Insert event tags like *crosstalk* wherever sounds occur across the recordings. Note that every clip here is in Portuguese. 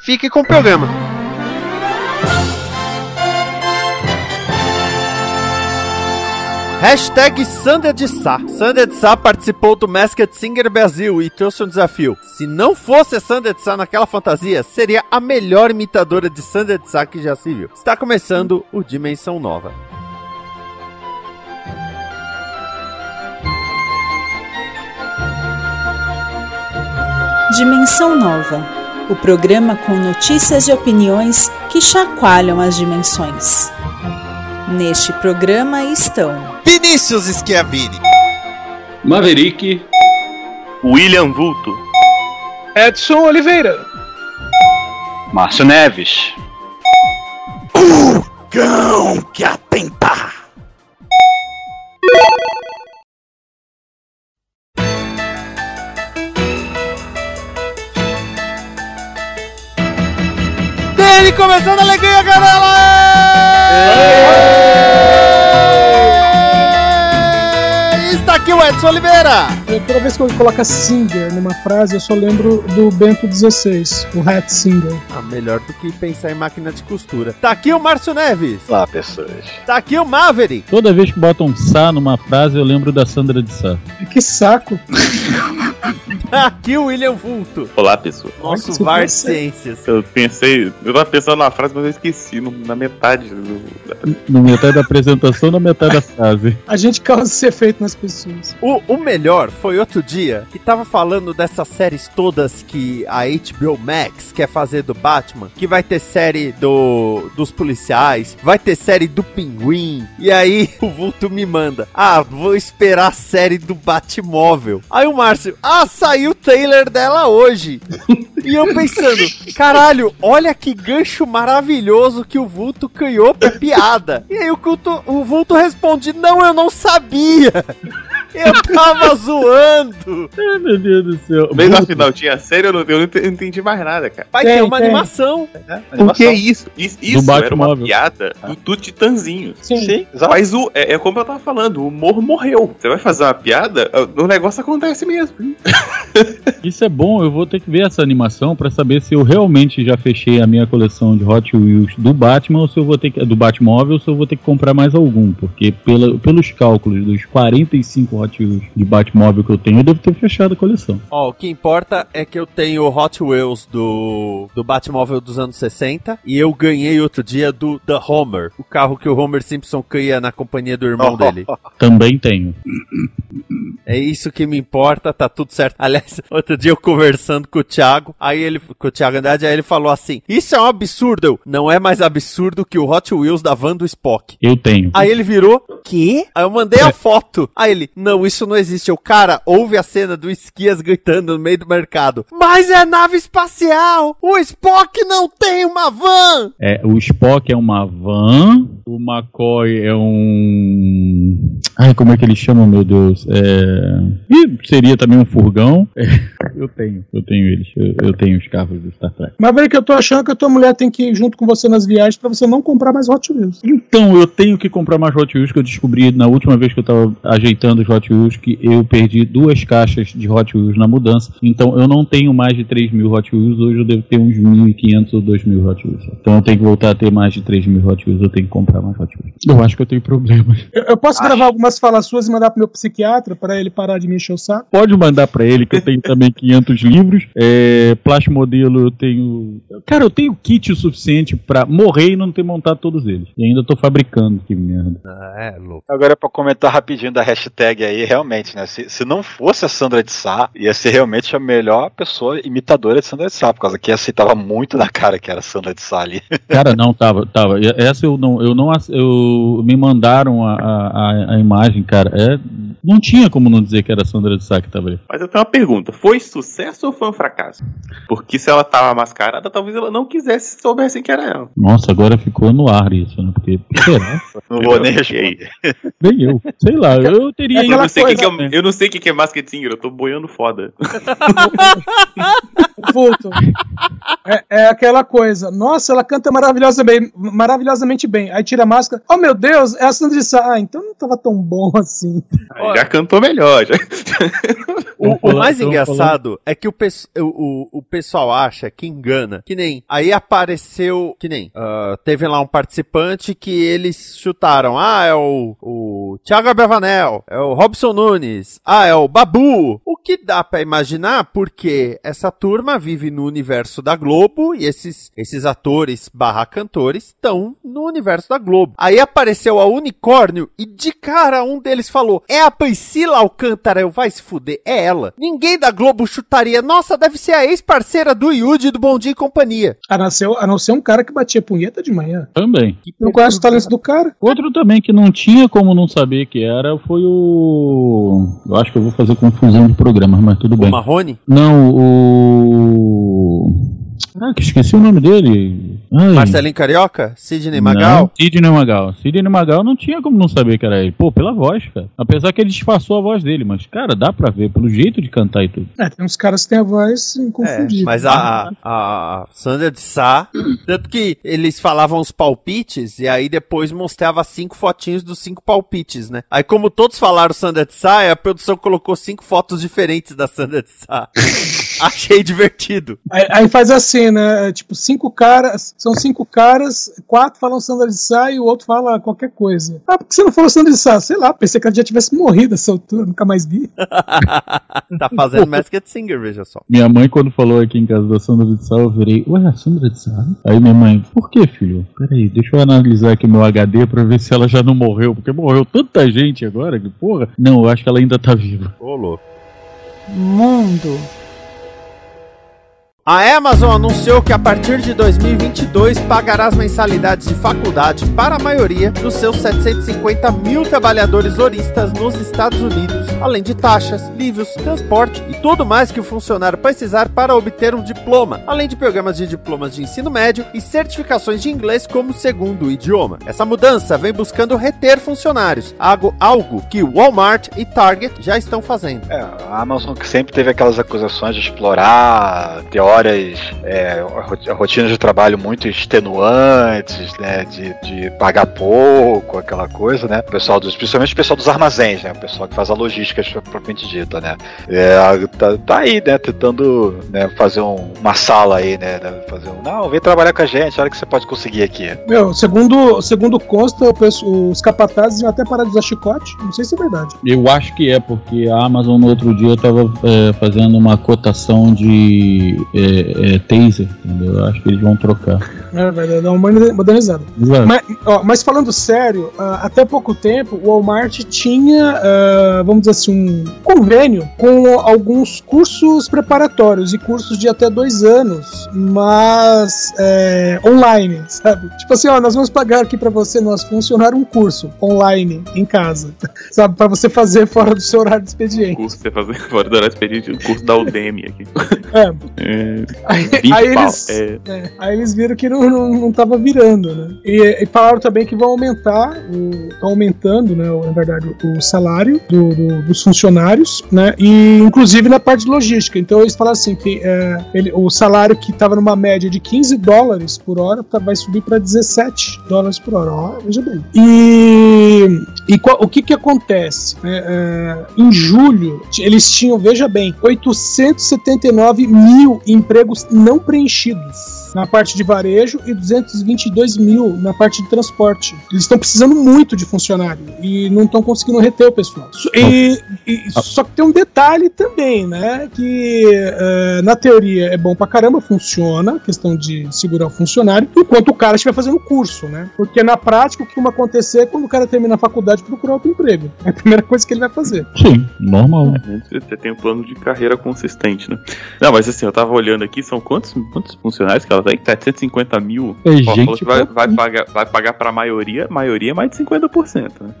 fique com o programa. Hashtag Sander de Sá. Sander de Sá participou do Masked Singer Brasil e trouxe um desafio. Se não fosse a Sander de Sá naquela fantasia, seria a melhor imitadora de Sander de Sá que já se viu. Está começando o Dimensão Nova. Dimensão Nova, o programa com notícias e opiniões que chacoalham as dimensões. Neste programa estão Vinícius Schiavini, Maverick, William Vulto, Edson Oliveira, Márcio Neves, Cão que atenta. Dele começando a alegria, galera! Está aqui o Edson Oliveira. Eu, toda vez que eu coloco Singer numa frase, eu só lembro do Bento XVI, o Hat Singer. Ah, melhor do que pensar em máquina de costura. Tá aqui o Márcio Neves. Olá, pessoas. Tá aqui o Maverick. Toda vez que botam um Sá numa frase, eu lembro da Sandra de Sá. Que saco! *laughs* *laughs* Aqui o William Vulto. Olá, pessoas. Nosso Nossa, VAR de ciências. Eu pensei, eu tava pensando na frase, mas eu esqueci no- na metade do. No metade da apresentação, na metade da frase. *laughs* A gente causa esse efeito nas pessoas. O, o melhor foi outro dia que tava falando dessas séries todas que a HBO Max quer fazer do Batman, que vai ter série do dos policiais, vai ter série do Pinguim. E aí *laughs* o Vulto me manda: "Ah, vou esperar a série do Batmóvel". Aí o Márcio: "Ah, saiu o trailer dela hoje". E eu pensando, caralho, olha que gancho maravilhoso que o Vulto criou pra piada. E aí o, culto, o Vulto responde, não, eu não sabia. Eu tava *laughs* zoando. Ai, meu Deus do céu. Bem no final tinha série, eu não, eu não entendi mais nada, cara. Vai Tem, ter uma tem. animação. O que é isso? Isso, isso era uma piada do, do Titanzinho. Sim. Mas o, é, é como eu tava falando, o humor morreu. Você vai fazer uma piada, o negócio acontece mesmo. *laughs* Isso é bom, eu vou ter que ver essa animação pra saber se eu realmente já fechei a minha coleção de Hot Wheels do Batman ou se eu vou ter que. do Batmóvel ou se eu vou ter que comprar mais algum. Porque pela, pelos cálculos dos 45 De Batmóvel que eu tenho, eu devo ter fechado a coleção. Ó, o que importa é que eu tenho o Hot Wheels do, do Batmóvel dos anos 60 e eu ganhei outro dia do The Homer, o carro que o Homer Simpson cria na companhia do irmão *laughs* dele. Também tenho. É isso que me importa, tá tudo certo. Aliás, *laughs* outro dia eu conversando com o Thiago, aí ele, com o Thiago Andrade, aí ele falou assim: Isso é um absurdo. Não é mais absurdo que o Hot Wheels da van do Spock. Eu tenho. Aí ele virou, quê? Aí eu mandei a foto. Aí ele, não, isso não existe. O cara, ouve a cena do Esquias gritando no meio do mercado. Mas é nave espacial! O Spock não tem uma van! É, o Spock é uma van, o McCoy é um. Ai, como é que eles chamam, meu Deus? É... Ih, seria também um furgão. É, eu tenho, eu tenho eles. Eu, eu tenho os carros do Star Trek. Mas que eu tô achando que a tua mulher tem que ir junto com você nas viagens pra você não comprar mais Hot Wheels. Então, eu tenho que comprar mais Hot Wheels que eu descobri na última vez que eu tava ajeitando os Hot Wheels que eu perdi duas caixas de Hot Wheels na mudança. Então, eu não tenho mais de 3 mil Hot Wheels. Hoje eu devo ter uns 1.500 ou 2.000 Hot Wheels. Então, eu tenho que voltar a ter mais de 3 mil Hot Wheels. Eu tenho que comprar mais Hot Wheels. Eu acho que eu tenho problemas. Eu, eu posso gravar algumas falas suas e mandar pro meu psiquiatra pra ele parar de me encher o saco? Pode mandar pra ele que eu tenho também 500 livros. É, Plástico modelo eu tenho. Cara, eu tenho kit o suficiente pra morrer e não ter montado todos eles. E ainda tô fabricando, que merda. Ah, é, louco. Agora, pra comentar rapidinho da hashtag aí, realmente, né? Se, se não fosse a Sandra de Sá, ia ser realmente a melhor pessoa imitadora de Sandra de Sá, por causa que aceitava muito na cara que era a Sandra de Sá ali. *laughs* Cara, não, tava, tava. Essa eu não, eu não, eu me mandaram a, a, a- imagem, cara. É Não tinha como não dizer que era a Sandra de Sá que tava ali. Mas eu tenho uma pergunta: foi sucesso ou foi um fracasso? Porque se ela tava mascarada, talvez ela não quisesse que soubessem que era ela. Nossa, agora ficou no ar isso, né? Porque, será? *laughs* Não vou nem aí? responder. Nem eu. Sei lá, eu teria É não, sei o que coisa, que é, eu não sei o que que é Masked Singer, eu tô boiando foda. *laughs* Vulto. É, é aquela coisa. Nossa, ela canta maravilhosa bem, maravilhosamente bem. Aí tira a máscara. Oh, meu Deus, é a Sandra de Sá. Ah, então não tava tão bom assim. Aí Já cantou melhor. Já. *laughs* O, o mais engraçado é que o, o, o, pessoal acha que engana. Que nem. Aí apareceu. Que nem. ah, teve lá um participante que eles chutaram. Ah, é o, o Thiago Abravanel. É o Robson Nunes. Ah, é o Babu. O que dá pra imaginar? Porque essa turma vive no universo da Globo e esses, esses atores barra cantores estão no universo da Globo. Aí apareceu a Unicórnio e de cara um deles falou: É a Priscila Alcântara, eu vai se fuder, é ela. Ninguém da Globo chutaria, nossa, deve ser a ex-parceira do Yudi do Bom Dia e Companhia. A não, ser, a não ser um cara que batia punheta de manhã. Também. Não conhece o talento do cara? Outro também que não tinha como não saber que era foi o. Eu acho que eu vou fazer confusão de programas, mas tudo O bem. Marrone? Não, o. Caraca, esqueci o nome dele. Ai. Marcelinho Carioca? Sidney Magal? Não, Sidney Magal. Sidney Magal não tinha como não saber que era ele. Pô, pela voz, cara. Apesar que ele disfarçou a voz dele, mas, cara, dá pra ver pelo jeito de cantar e tudo. É, tem uns caras que têm a voz É, inconfundível. mas a, a, a Sandra de Sá, tanto que eles falavam os palpites e aí depois mostrava cinco fotinhos dos cinco palpites, né? Aí como todos falaram Sandra de Sá, a produção colocou cinco fotos diferentes da Sandra de Sá. *laughs* *laughs* Achei divertido. Aí, aí faz assim, né? Tipo, cinco caras. São cinco caras, quatro falam Sandra de Sá e o outro fala qualquer coisa. Ah, por que você não falou Sandra de Sá? Sei lá, pensei que ela já tivesse morrido essa altura, nunca mais vi. *laughs* tá fazendo Masked Singer, veja só. Minha mãe, quando falou aqui em casa da Sandra de Sá, eu virei, ué, a Sandra de Sá? Aí minha mãe, por que, filho? Peraí, deixa eu analisar aqui meu HD pra ver se ela já não morreu, porque morreu tanta gente agora, que porra. Não, eu acho que ela ainda tá viva. Ô, louco. Mundo. A Amazon anunciou que a partir de 2022 pagará as mensalidades de faculdade para a maioria dos seus 750 mil trabalhadores horistas nos Estados Unidos, além de taxas, livros, transporte e tudo mais que o funcionário precisar para obter um diploma, além de programas de diplomas de ensino médio e certificações de inglês como segundo idioma. Essa mudança vem buscando reter funcionários, algo, algo que Walmart e Target já estão fazendo. É, a Amazon que sempre teve aquelas acusações de explorar teorias, é, rot- rotinas de trabalho muito extenuantes, né, de, de pagar pouco, aquela coisa, né, o pessoal dos, principalmente o pessoal dos armazéns, né, o pessoal que faz a logística propriamente dita, né, é, tá, tá aí, né, tentando né, fazer um- uma sala aí, né, né, fazer um, não, vem trabalhar com a gente, olha o que você pode conseguir aqui. Meu, segundo, segundo consta, o pessoal- os capatazes iam até parar de usar chicote. Não sei se é verdade. Eu acho que é, porque a Amazon no outro dia tava é, fazendo uma cotação de é, é, taser, entendeu? Eu acho que eles vão trocar. É, vai dar uma modernizada. Exato. Mas, ó, mas falando sério, ah, até pouco tempo o Walmart tinha, ah, vamos dizer assim, um convênio com alguns cursos preparatórios e cursos de até dois anos, mas é, online, sabe? Tipo assim, ó, nós vamos pagar aqui pra você, nós funcionar um curso online em casa, *laughs* sabe? Pra você fazer fora do seu horário de expediente. curso que você fazer fora do horário expediente, o curso da Udemy aqui. É, É, aí, 20 aí pau. eles, É, É, aí eles viram que não, não, não tava virando, né? E, e falaram também que vão aumentar, o, tão aumentando, né, o- na verdade, o, salário do- do- dos funcionários, né? E inclusive na parte de logística. Então eles falaram assim que é, ele- o salário que estava numa média de 15 dólares por hora tá- vai subir para 17 dólares por hora. Ó, veja bem. E, e qual- o que que acontece? né? É, em julho, eles tinham, veja bem, 879 mil empregos não preenchidos na parte de varejo e 222 mil na parte de transporte. Eles estão precisando muito de funcionário e não estão conseguindo reter o pessoal. So- E, e- só que tem um detalhe também, né? Que eh, na teoria é bom pra caramba, funciona, questão de segurar o funcionário, enquanto o cara estiver fazendo o curso, né? Porque na prática o que vai acontecer é quando o cara termina a faculdade procurar outro emprego. É a primeira coisa que ele vai fazer. Sim, normal. Você tem um plano de carreira consistente, né? Não, mas assim, eu tava olhando olhando aqui, são quantos, quantos funcionários que ela tem? 750 mil. É gente que vai, vai pagar, vai pagar pra maioria, maioria é mais de 50%, né?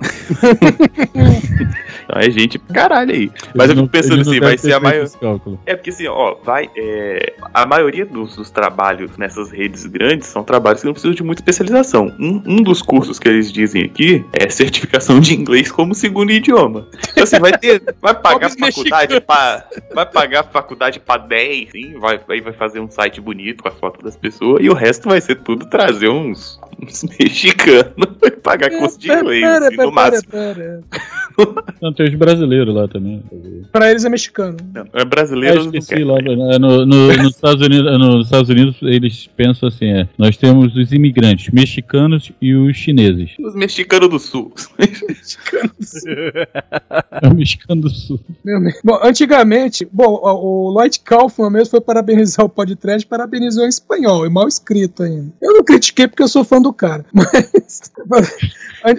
*laughs* então é gente caralho aí. Mas eu Ele fico pensando assim, vai ser a feito maior. esse cálculo. É porque assim, ó, vai. é, a maioria dos, dos trabalhos nessas redes grandes são trabalhos que não precisam de muita especialização. Um, um dos cursos que eles dizem aqui é certificação de inglês como segundo idioma. Então assim, vai ter. Vai pagar faculdade pra. Vai pagar faculdade pra 10, sim, vai, aí vai fazer um site bonito com a foto das pessoas, e o resto vai ser tudo trazer uns, uns *laughs* mexicanos e pagar curso de inglês, no máximo. *laughs* Não, tem os brasileiros lá também. Pra eles é mexicano. Não, é Eu brasileiro, não esqueci quer. lá. é, No, no- nos, *laughs* Estados Unidos, nos Estados Unidos, eles pensam assim: é, nós temos os imigrantes mexicanos e os chineses. Os mexicanos *laughs* do sul. É o mexicano do sul. Bom, antigamente, bom, o o Lloyd Kaufman mesmo foi parabenizar o podcast, parabenizou em espanhol, e mal escrito ainda. Eu não critiquei porque eu sou fã do cara, mas.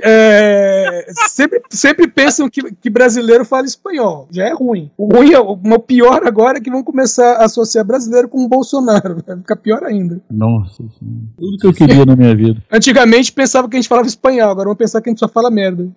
é, sempre, sempre pensam que, que brasileiro fala espanhol, já é ruim. O ruim, é, o o pior agora é que vão começar a associar brasileiro com o Bolsonaro, vai ficar pior ainda. Nossa, senhora. tudo que eu queria na minha vida. Antigamente pensava que a gente falava espanhol, agora vão pensar que a gente só fala merda.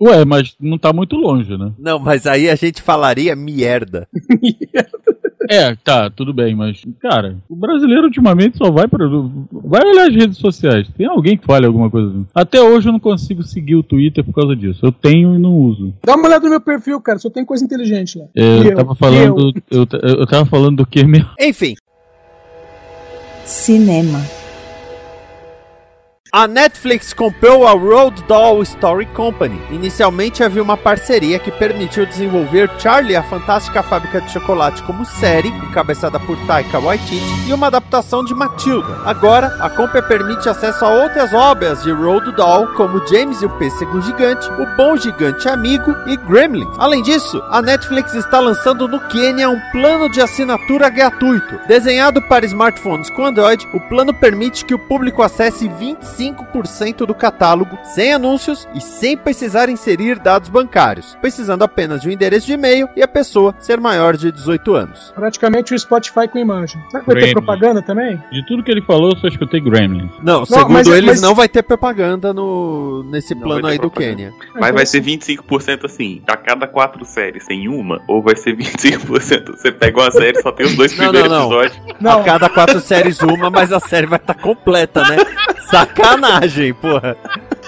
Ué, mas não tá muito longe, né? Não, mas aí a gente falaria merda. *laughs* *laughs* É, tá, tudo bem, mas, cara, o brasileiro ultimamente só vai para Vai olhar as redes sociais. Tem alguém que fale alguma coisa assim. Até hoje eu não consigo seguir o Twitter por causa disso. Eu tenho e não uso. Dá uma olhada no meu perfil, cara, só tem coisa inteligente lá. É, eu, eu? tava falando. Eu, ta- eu tava falando do que mesmo? Enfim, Cinema. A Netflix comprou a Road Doll Story Company. Inicialmente havia uma parceria que permitiu desenvolver Charlie a Fantástica Fábrica de Chocolate como série, encabeçada por Taika Waititi, e uma adaptação de Matilda. Agora, a compra permite acesso a outras obras de Road Doll, como James e o Pêssego Gigante, O Bom Gigante Amigo e Gremlins. Além disso, a Netflix está lançando no Quênia um plano de assinatura gratuito. Desenhado para smartphones com Android, o plano permite que o público acesse 25% do catálogo sem anúncios e sem precisar inserir dados bancários, precisando apenas de um endereço de e-mail e a pessoa ser maior de 18 anos. Praticamente o Spotify com imagem. Será que vai ter propaganda também? De tudo que ele falou, eu só escutei Gremlins. Não, segundo mas- eles, mas- não vai ter propaganda no, nesse Não plano aí do. Quênia. Mas vai ser 25% assim, a cada quatro séries tem uma, ou vai ser 25%? Você pega uma série só tem os dois Não, primeiros não, não. episódios. Não, A cada quatro séries uma, mas a série vai estar completa, né? *laughs* Sacanagem, porra.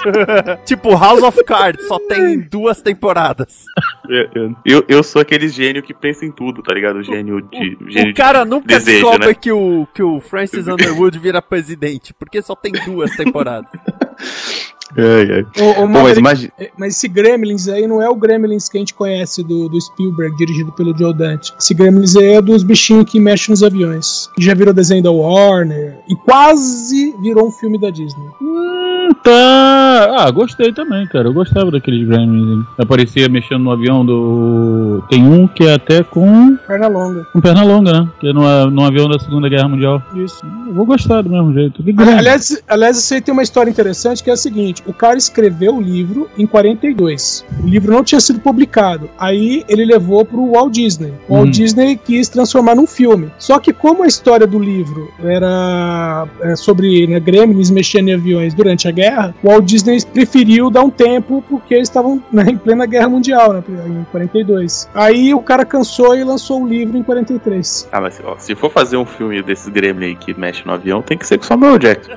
*laughs* tipo, House of Cards só tem duas temporadas. Eu, eu, eu- sou aquele gênio que pensa em tudo, tá ligado? O gênio de. O gênio O cara nunca desejo, descobre né? que, o, que o Francis Underwood vira presidente, porque só tem duas temporadas. *laughs* Ai, ai. o, o Pô, mas. É, Mas esse Gremlins aí não é o Gremlins que a gente conhece do, do Spielberg, dirigido pelo Joe Dante. Esse Gremlins aí é dos bichinhos que mexem nos aviões. Que já virou desenho da Warner. E quase virou um filme da Disney. Hum, tá. Ah, gostei também, cara. Eu gostava daqueles Gremlins. Aparecia mexendo no avião do. Tem um que é até com, Perna longa. com perna longa, né? Que é no, no avião da Segunda Guerra Mundial. Isso. Eu vou gostar do mesmo jeito. Aliás, aliás, isso aí tem uma história interessante que é a seguinte: o cara escreveu o livro em 42. O livro não tinha sido publicado. Aí ele levou pro Walt Disney. O Walt Uhum. Disney quis transformar num filme. Só que como a história do livro era é, sobre né, gremlins mexendo em aviões durante a guerra, o Walt Disney preferiu dar um tempo porque eles estavam né, em plena guerra mundial, né, em 42. Aí o cara cansou e lançou o livro em 43. Ah, mas ó, se for fazer um filme desses Gremlin aí que mexe no avião, tem que ser com Samuel Jackson.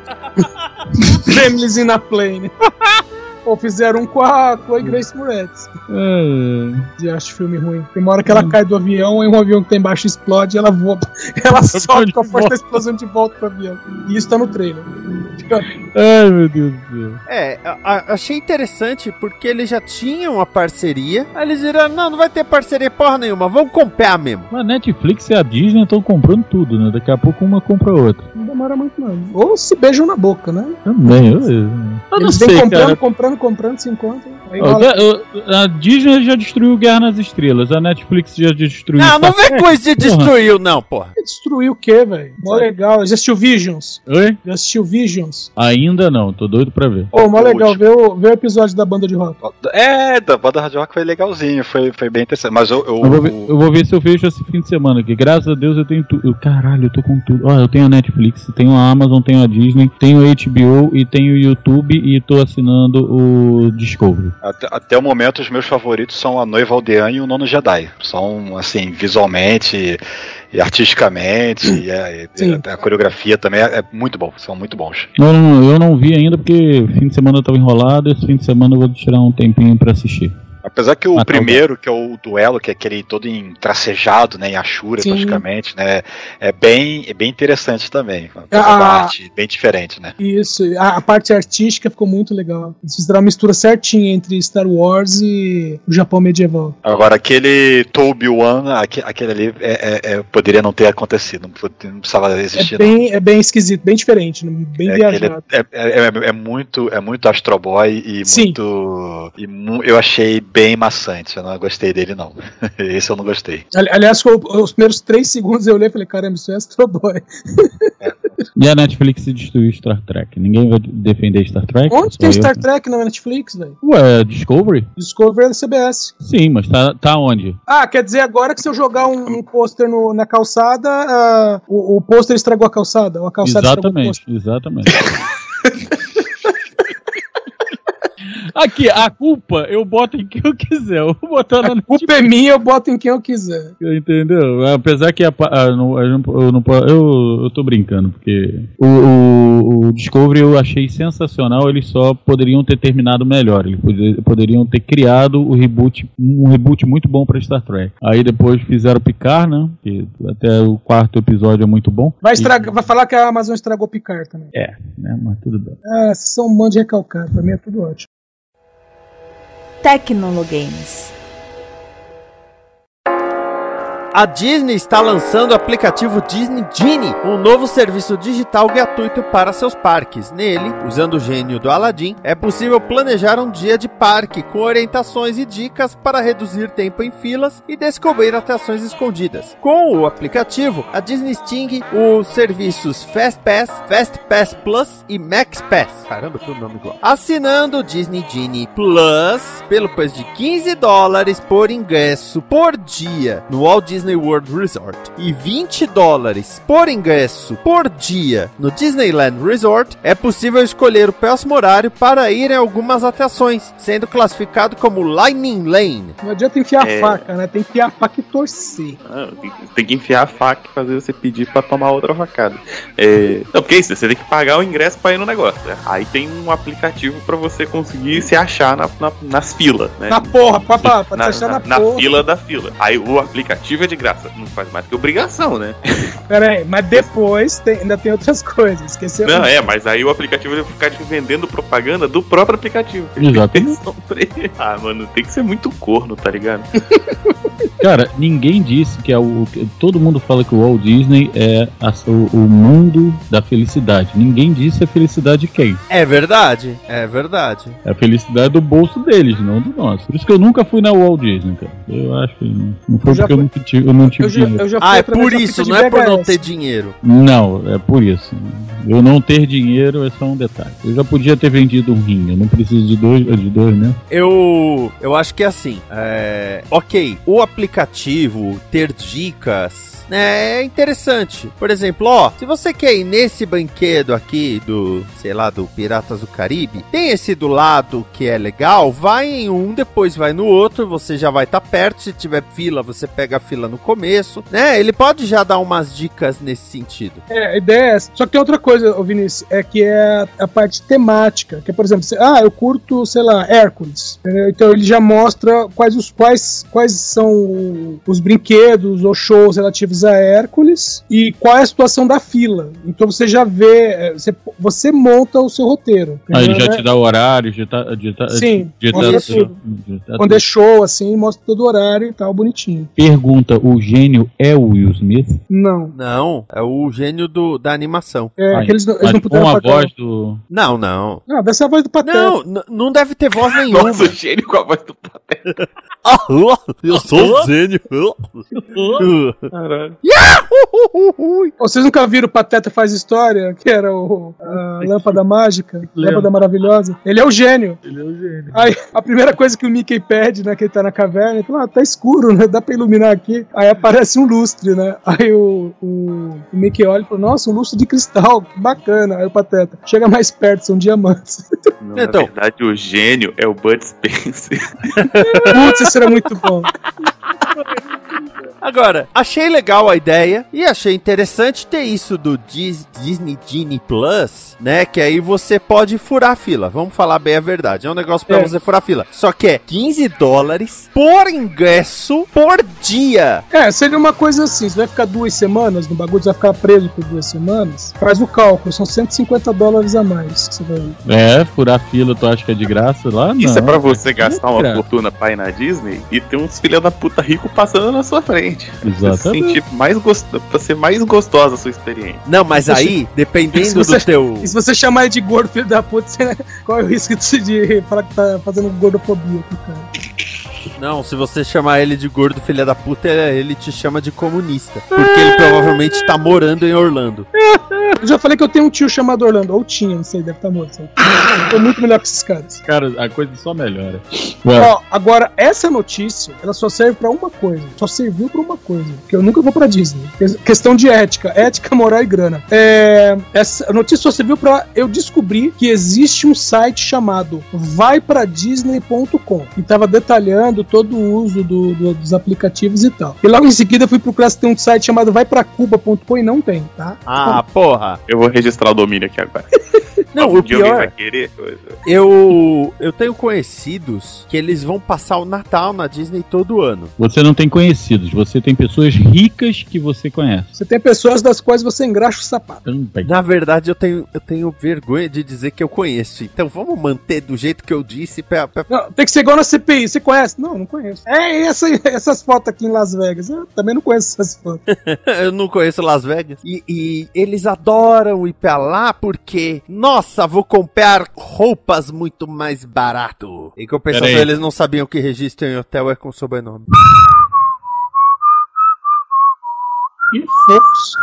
*laughs* Gremlins in a plane. *laughs* Ou fizeram um com a Chloe Grace Moretz. É, Eu acho filme ruim. Tem uma hora que ela cai do avião, e um avião que tá embaixo explode, ela voa. *laughs* Ela sobe com a força da explosão de volta pro avião. E isso tá no trailer. *laughs* Ai, meu Deus do céu. É, a- a- achei interessante porque eles já tinham uma parceria. Aí eles viram, não, não vai ter parceria porra nenhuma, vamos comprar mesmo. Mas a Netflix e a Disney estão comprando tudo, né? Daqui a pouco uma compra a outra. Demora muito, não. Ou se beijam na boca, né? Também, eu, eu não Eles sei, vêm comprando, cara. comprando, comprando, se encontram. A Disney já destruiu Guerra nas Estrelas, a Netflix já destruiu. Não, não vem com isso de destruiu, não, porra. Destruiu o quê, velho? Mó legal. Já assistiu Visions? Oi? Já assistiu Visions? Ainda não, tô doido pra ver. Pô, mó O legal. Vê o, vê o episódio da banda de rock. É, da banda Hard Rock foi legalzinho, foi, foi bem interessante. Mas eu. eu- Eu vou, ver, eu vou ver se eu fecho esse fim de semana aqui. Graças a Deus eu tenho tudo. Caralho, eu tô com tudo. Ó, eu tenho a Netflix, tenho a Amazon, tenho a Disney, tenho a HBO e tenho o YouTube e tô assinando o Discovery. Até, até o momento, os meus favoritos são a Noiva Aldeã e o Nono Jedi. São, assim, visualmente e artisticamente, e a, e Sim. a- a coreografia também é, é muito bom, são muito bons. Eu não, eu não vi ainda porque fim de semana eu tava enrolado. Esse fim de semana eu vou tirar um tempinho pra assistir. Apesar que o Ah, tá, primeiro, que é o duelo, que é aquele todo em tracejado, né, em Ashura Sim. praticamente, né, é bem, é bem interessante também. Uma Ah. arte bem diferente, né. Isso, a, a parte artística ficou muito legal. Eles fizeram uma mistura certinha entre Star Wars e o Japão medieval. Agora, aquele Toby One, aque- aquele ali é, é- é- poderia não ter acontecido, não, não precisava existir. É não. bem, é bem esquisito, bem diferente, né? bem É, viajado. aquele- é, é- é- é muito é muito Astro Boy e Sim. muito e mu- eu achei bem maçante eu não gostei dele não *laughs* esse eu não gostei Ali- Aliás, os primeiros três segundos eu olhei e falei, caramba, isso é Astro Boy. *laughs* E a Netflix destruiu Star Trek. Ninguém vai defender Star Trek? Onde tem eu. Star Trek na Netflix, velho? Ué, Discovery? Discovery é da CBS. Sim, mas tá, tá onde? Ah, quer dizer agora que se eu jogar um, um pôster na calçada, ah, o, o pôster estragou a calçada? Ou a calçada estragou o Exatamente, pôster? exatamente. *laughs* Aqui, a culpa eu boto em quem eu quiser. Eu na A culpa é minha, eu boto em quem eu quiser. Entendeu? Apesar que a, a- não- eu, não, eu, eu, tô brincando, porque o, o, o Discovery eu achei sensacional, eles só poderiam ter terminado melhor. Eles poder- poderiam ter criado o reboot, um reboot muito bom pra Star Trek. Aí depois fizeram Picard, né? Que até o quarto episódio é muito bom. Vai, E- vai falar que a Amazon estragou Picard também. É, né? Mas tudo bem. Ah, são um monte de recalcado. Pra mim é tudo ótimo. Tecnologames. A Disney está lançando o aplicativo Disney Genie, um novo serviço digital gratuito para seus parques. Nele, usando o gênio do Aladdin, é possível planejar um dia de parque com orientações e dicas para reduzir tempo em filas e descobrir atrações escondidas. Com o aplicativo, a Disney extingue os serviços Fast Pass, Fast Pass Plus e Max Pass. Caramba, tudo nome igual. Assinando o Disney Genie Plus pelo preço de 15 dólares por ingresso por dia no Walt Disney World Resort e 20 dólares por ingresso por dia no Disneyland Resort, é possível escolher o próximo horário para ir em algumas atrações, sendo classificado como Lightning Lane. Não adianta enfiar É. a faca, né? Tem que enfiar a faca e torcer. Ah, tem, que enfiar a faca e fazer você pedir pra tomar outra facada. É, não, porque é isso, você tem que pagar o ingresso pra ir no negócio. né? Aí tem um aplicativo pra você conseguir se achar na- na- nas filas, né? Na porra, pode, pode na, achar na, na- na fila da fila. Aí o aplicativo é de graça. Não faz mais que obrigação, né? *laughs* Pera aí, mas depois tem- ainda tem outras *laughs* coisas. Esqueceu? Não, é, mas aí o aplicativo vai ficar te vendendo propaganda do próprio aplicativo. Exatamente. *laughs* ah, mano, tem que ser muito corno, tá ligado? Cara, ninguém disse que é o. Todo mundo fala que o Walt Disney é a- o, o mundo da felicidade. Ninguém disse a felicidade de quem. É verdade, é verdade. É a felicidade do bolso deles, não do nosso. Por isso que eu nunca fui na Walt Disney, cara. Eu acho que não, não foi Eu porque eu, fui- nunca tive, eu não tive Eu já, dinheiro. eu já fui Ah, é por isso, não é por não ter dinheiro. Não, é por isso. Eu não ter dinheiro é só um detalhe. Eu já podia ter vendido um rim, eu não preciso de dois, de dois né? Eu, eu acho que é assim. É, ok, o aplicativo ter dicas né, é interessante. Por exemplo, ó, se você quer ir nesse brinquedo aqui do, sei lá, do Piratas do Caribe, tem esse do lado que é legal, vai em um, depois vai no outro, você já vai estar perto. Se tiver fila, você pega a fila no começo, né? Ele pode já dar umas dicas nesse sentido. É, a ideia é essa. Só que tem outra coisa, Vinícius, é que é a parte temática. Que é, por exemplo, você- ah, eu curto, sei lá, Hércules. entendeu? Então ele já mostra quais os quais, quais são os brinquedos ou shows relativos a Hércules e qual é a situação da fila. Então você já vê, é, você, você monta o seu roteiro. Aí ele entendeu, já né? te dá o horário, já tá. Já tá Sim, já tá- tudo. já tá Quando é show, assim, mostra todo o horário e tal, bonitinho. Pergunta: o gênio é o Will Smith? Não. Não, é o gênio do, da animação. É, Mas- aqueles eles Mas não com puderam a pagar- voz do. Não, não. Não, deve ser a voz do Pateta. Não, não deve ter voz *laughs* nenhuma. Nossa, o gênio com a voz do Pateta. Ah, *laughs* eu sou o gênio. Caralho. Vocês nunca viram o Pateta Faz História? Que era o, a Lâmpada Mágica, Lâmpada Maravilhosa. Ele é o gênio. Ele é o gênio. Aí, a primeira coisa que o Mickey pede, né, que ele tá na caverna, ele fala, ah, tá escuro, né, dá pra iluminar aqui. Aí aparece um lustre, né, aí o, o, o Mickey olha e fala, nossa, um lustre de cristal, que bacana. Aí o Pateta, chega mais perto, são diamantes. *laughs* Não, Então. Na verdade, o gênio é o Bud Spencer. Putz, isso era muito bom. *laughs* Agora, achei legal a ideia e achei interessante ter isso do Dis- Disney Genie Plus, né? Que aí você pode furar a fila. Vamos falar bem a verdade. É um negócio pra É. você furar a fila. Só que é 15 dólares por ingresso por dia. É, seria uma coisa assim, você vai ficar duas semanas no bagulho, você vai ficar preso por duas semanas, faz o cálculo, são 150 dólares a mais que você vai... É, furar fila, tu acha que é de graça lá? Isso é Não. pra você gastar uma fortuna pra ir na Disney e ter uns filha da puta rico passando na sua frente. Pra você Exatamente. sentir mais gost... pra ser mais gostosa a sua experiência. Não, mas aí, dependendo você- do teu. E se você chamar ele de gordo, filho da puta, você... qual é o risco de, de falar que tá fazendo gordofobia aqui, cara? Não, se você chamar ele de gordo filha da puta, ele te chama de comunista. Porque ele provavelmente tá morando em Orlando. Eu já falei que eu tenho um tio chamado Orlando, ou tinha, não sei, deve estar morto. sabe? Tô muito melhor que esses caras. Cara, a coisa só melhora. Ó, agora, essa notícia, ela só serve pra uma coisa. Só serviu pra uma coisa. Que eu nunca vou pra Disney. Que- Questão de ética. Ética, moral e grana. É, essa notícia só serviu pra eu descobrir que existe um site chamado vaipradisney.com. Que tava detalhando todo o uso do- do- dos aplicativos e tal. E logo em seguida eu fui procurar se tem um site chamado vaipracuba.com e não tem, tá? Ah, porra. Eu vou registrar o domínio aqui agora. *laughs* Não, Algum o alguém vai pior, querer coisa. eu, eu tenho conhecidos que eles vão passar o Natal na Disney todo ano. você não tem conhecidos, você tem pessoas ricas que você conhece. Você tem pessoas das quais você engraxa o sapato. Também. Na verdade, eu tenho, eu tenho vergonha de dizer que eu conheço. Então vamos manter do jeito que eu disse. Pra, pra- Não, tem que ser igual na CPI. Você conhece? Não, não conheço. É essa, essas fotos aqui em Las Vegas. Eu também não conheço essas fotos. *laughs* eu não conheço Las Vegas. E, e eles adoram ir pra lá porque, nossa, vou comprar roupas muito mais barato. Em compensação, eles não sabiam que registro em hotel é com sobrenome. E fofos.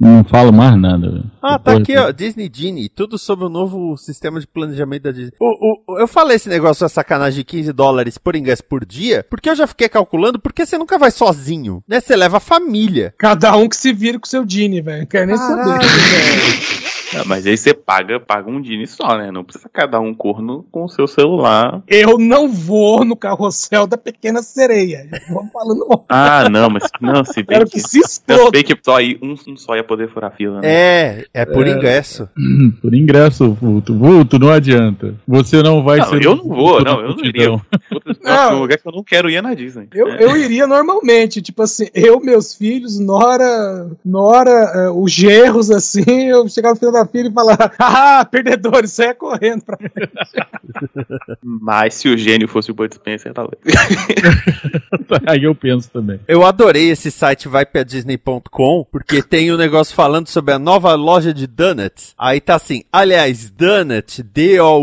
Não falo mais nada. velho. Ah, tá Depois aqui, ó. Disney Genie. Tudo sobre o novo sistema de planejamento da Disney. O, o- eu falei esse negócio, essa sacanagem de 15 dólares por ingresso por dia, porque eu já fiquei calculando, porque você nunca vai sozinho, né? Você leva a família. Cada um que se vire com o seu Dini, velho. Quero nem Caralho, saber. Ah, mas aí você paga, paga um Dini só, né? Não precisa cada um corno com o seu celular. Eu não vou no carrossel da pequena sereia. Vamos falando. *laughs* Ah, não, mas não, se bem Quero que, que se exploda. que só aí, um, um só ia poder furar fila, né? É, é por ingresso. *clears throat* Por ingresso, Vulto. Vulto, não adianta. Você não vai Não, ser. eu um não vou, Vulto não, eu não. Outro Não. lugar que eu não quero ir é na Disney. Eu, É. eu iria normalmente, tipo assim, eu, meus filhos, Nora, Nora, eh, os gerros, assim, eu chegar no final da fila e falar, *laughs* ah, perdedores, saia correndo pra *laughs* Mas se o gênio fosse o Bud Spencer, talvez. *laughs* Aí eu penso também. Eu adorei esse site vai pra disney.com porque tem um negócio falando sobre a nova loja de donuts. Aí tá assim, aliás, donut, D-O-U-G-H-N-U-T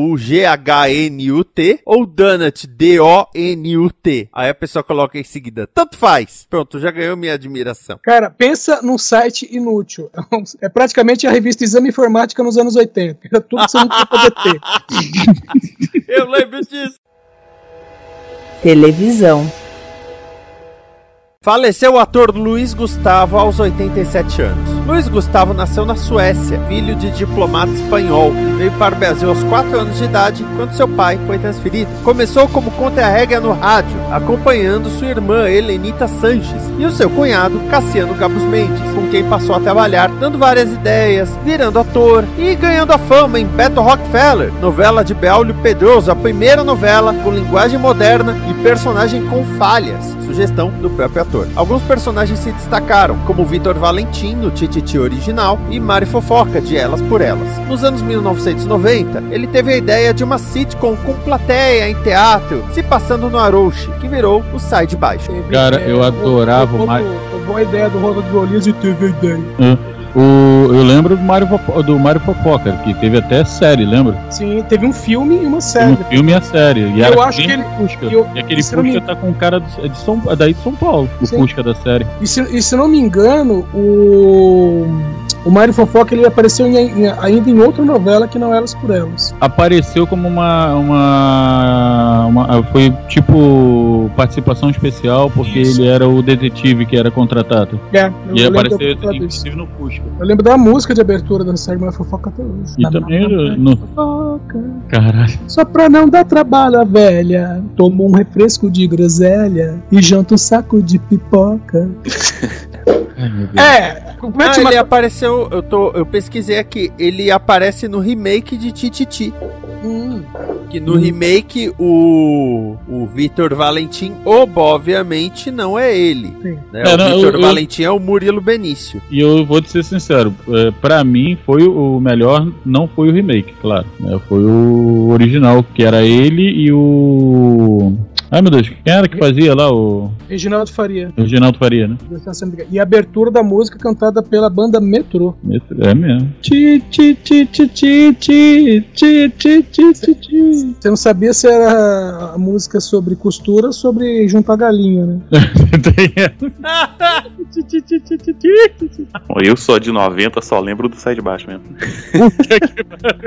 ou donut, D-O-N-U-T. Aí a pessoa coloca em seguida, tanto faz. Pronto, já ganhou minha admiração. Cara, pensa num site inútil. É praticamente a revista Exame Informática nos anos 80. Era tudo que você não ia poder ter. *laughs* Eu lembro disso. Televisão. Faleceu o ator Luiz Gustavo aos 87 anos. Luiz Gustavo nasceu na Suécia, filho de diplomata espanhol, veio para o Brasil aos 4 anos de idade, quando seu pai foi transferido. Começou como contra-regra no rádio, acompanhando sua irmã Helenita Sanches e o seu cunhado Cassiano Gabus Mendes, com quem passou a trabalhar, dando várias ideias, virando ator e ganhando a fama em Beto Rockefeller, novela de Braulio Pedroso, a primeira novela com linguagem moderna e personagem com falhas, sugestão do próprio ator. Alguns personagens se destacaram, como Vitor Valentim no Tititi original e Mari Fofoca de Elas por Elas. Nos anos 1990, ele teve a ideia de uma sitcom com plateia em teatro, se passando no Arouche, que virou o Sai de Baixo. Cara, eu adorava o, mais- A boa ideia do Ronald Golias e teve a ideia. O, eu lembro do Mario, do Mario Popoca, que teve até série, lembra? Sim, teve um filme e uma série. um filme e a série. E Eu acho que ele- Fusca. eu- e aquele não me- tá com o cara é de São, é daí de São Paulo, o Sim. Da série. E se, e se não me engano, o, o Mário Fofoca ele apareceu em- em- ainda em outra novela que não Elas por Elas. Apareceu como uma, uma, uma- Foi tipo participação especial, porque Isso. ele era o detetive que era contratado. É, eu, E apareceu inclusive no Fusca. Eu lembro da música de abertura da série Mário Fofoca até hoje. E também no. Fofoca, Caralho. Só pra não dar trabalho a velha, toma um refresco de groselha e janta um saco de pipoca. *laughs* É, como é Ah, que chama? ele apareceu, eu, tô, eu pesquisei aqui, ele aparece no remake de Tititi. Hum, Que no remake o, o Vitor Valentim, obviamente, não é ele. Sim. né? É, o eu- Vitor eu- Valentim é o Murilo Benício. E eu vou te ser sincero, é, pra mim foi o melhor, não foi o remake, claro. né, foi o original, que era ele e o. Ai meu Deus, quem era que fazia lá o. Reginaldo Faria. o Reginaldo Faria, né? E a abertura da música cantada pela banda Metrô. É mesmo. Ti, ti, ti, ti, ti, ti, ti, ti, ti, ti, ti. Você não sabia se era a música sobre costura ou sobre juntar galinha, né? Eu sou de 90, só lembro do Sai de Baixo mesmo.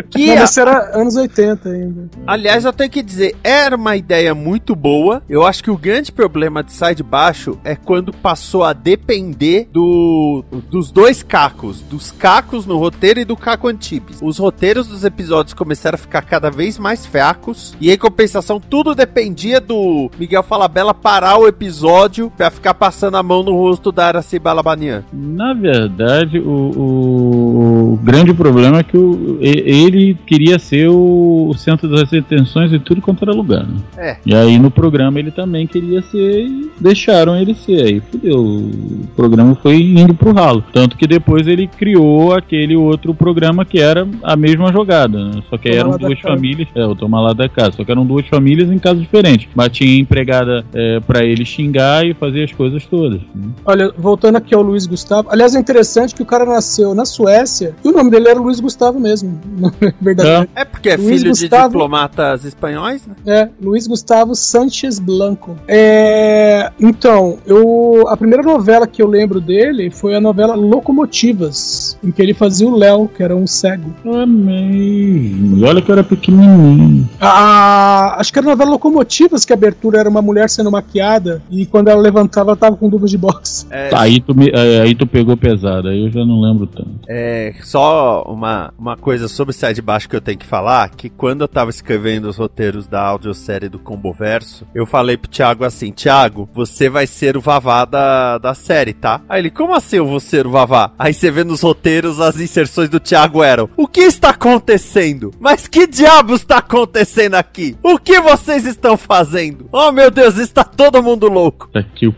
Que, Não, mas era anos 80 ainda. aliás, eu tenho que dizer, era uma ideia muito boa. Eu acho que o grande problema de Sai de Baixo é quando passou a depender do, dos dois cacos. Dos cacos no roteiro e do caco Antibes. Os roteiros dos episódios começaram a ficar cada vez mais fracos. E em compensação, tudo dependia do Miguel Falabella parar o episódio pra ficar passando a mão no rosto da Araci Balabanian. Na verdade, o, o- o grande problema é que o- ele queria ser o, o centro das atenções e tudo quanto era lugar. Né? É. E aí no programa ele também queria ser e deixaram ele ser. Aí fudeu. O programa foi indo pro ralo. Tanto que depois ele criou aquele outro programa que era a mesma jogada. Né? Só que Toma eram duas casa. famílias. É, o Toma lá da casa. Só que eram duas famílias em casas diferentes. Mas tinha empregada é, para ele xingar e fazer as coisas todas. né? Olha, voltando aqui ao Luiz Gustavo. Aliás, é interessante que o cara nasceu na Suécia e o nome dele era Luiz Gustavo mesmo. Na *laughs* verdade. É porque é Luiz filho Gustavo- de diplomatas espanhóis, né? É, Luiz Gustavo Sanches Blanco. É, então, eu a primeira novela que eu lembro dele foi a novela Locomotivas, em que ele fazia o Léo, que era um cego. Mesmo. E olha que eu era pequenininho. A, acho que era a novela Locomotivas, que a abertura era uma mulher sendo maquiada e quando ela levantava ela tava com dúvidas de boxe. É, Tá, aí, tu me- é, aí tu pegou pesado, aí eu já não lembro tanto. É, só uma, uma coisa sobre Sai de Baixo que eu tenho que falar, que quando eu tava escrevendo os roteiros da audiosérie do Comboverso, eu falei pro Thiago assim, Thiago, você vai ser o Vavá da, da série, tá? Aí ele, como assim eu vou ser o Vavá? Aí você vê nos roteiros, as inserções do Thiago eram, o que está acontecendo? Mas que diabos está acontecendo aqui? O que vocês estão fazendo? Oh meu Deus, está todo mundo louco. Tá que o.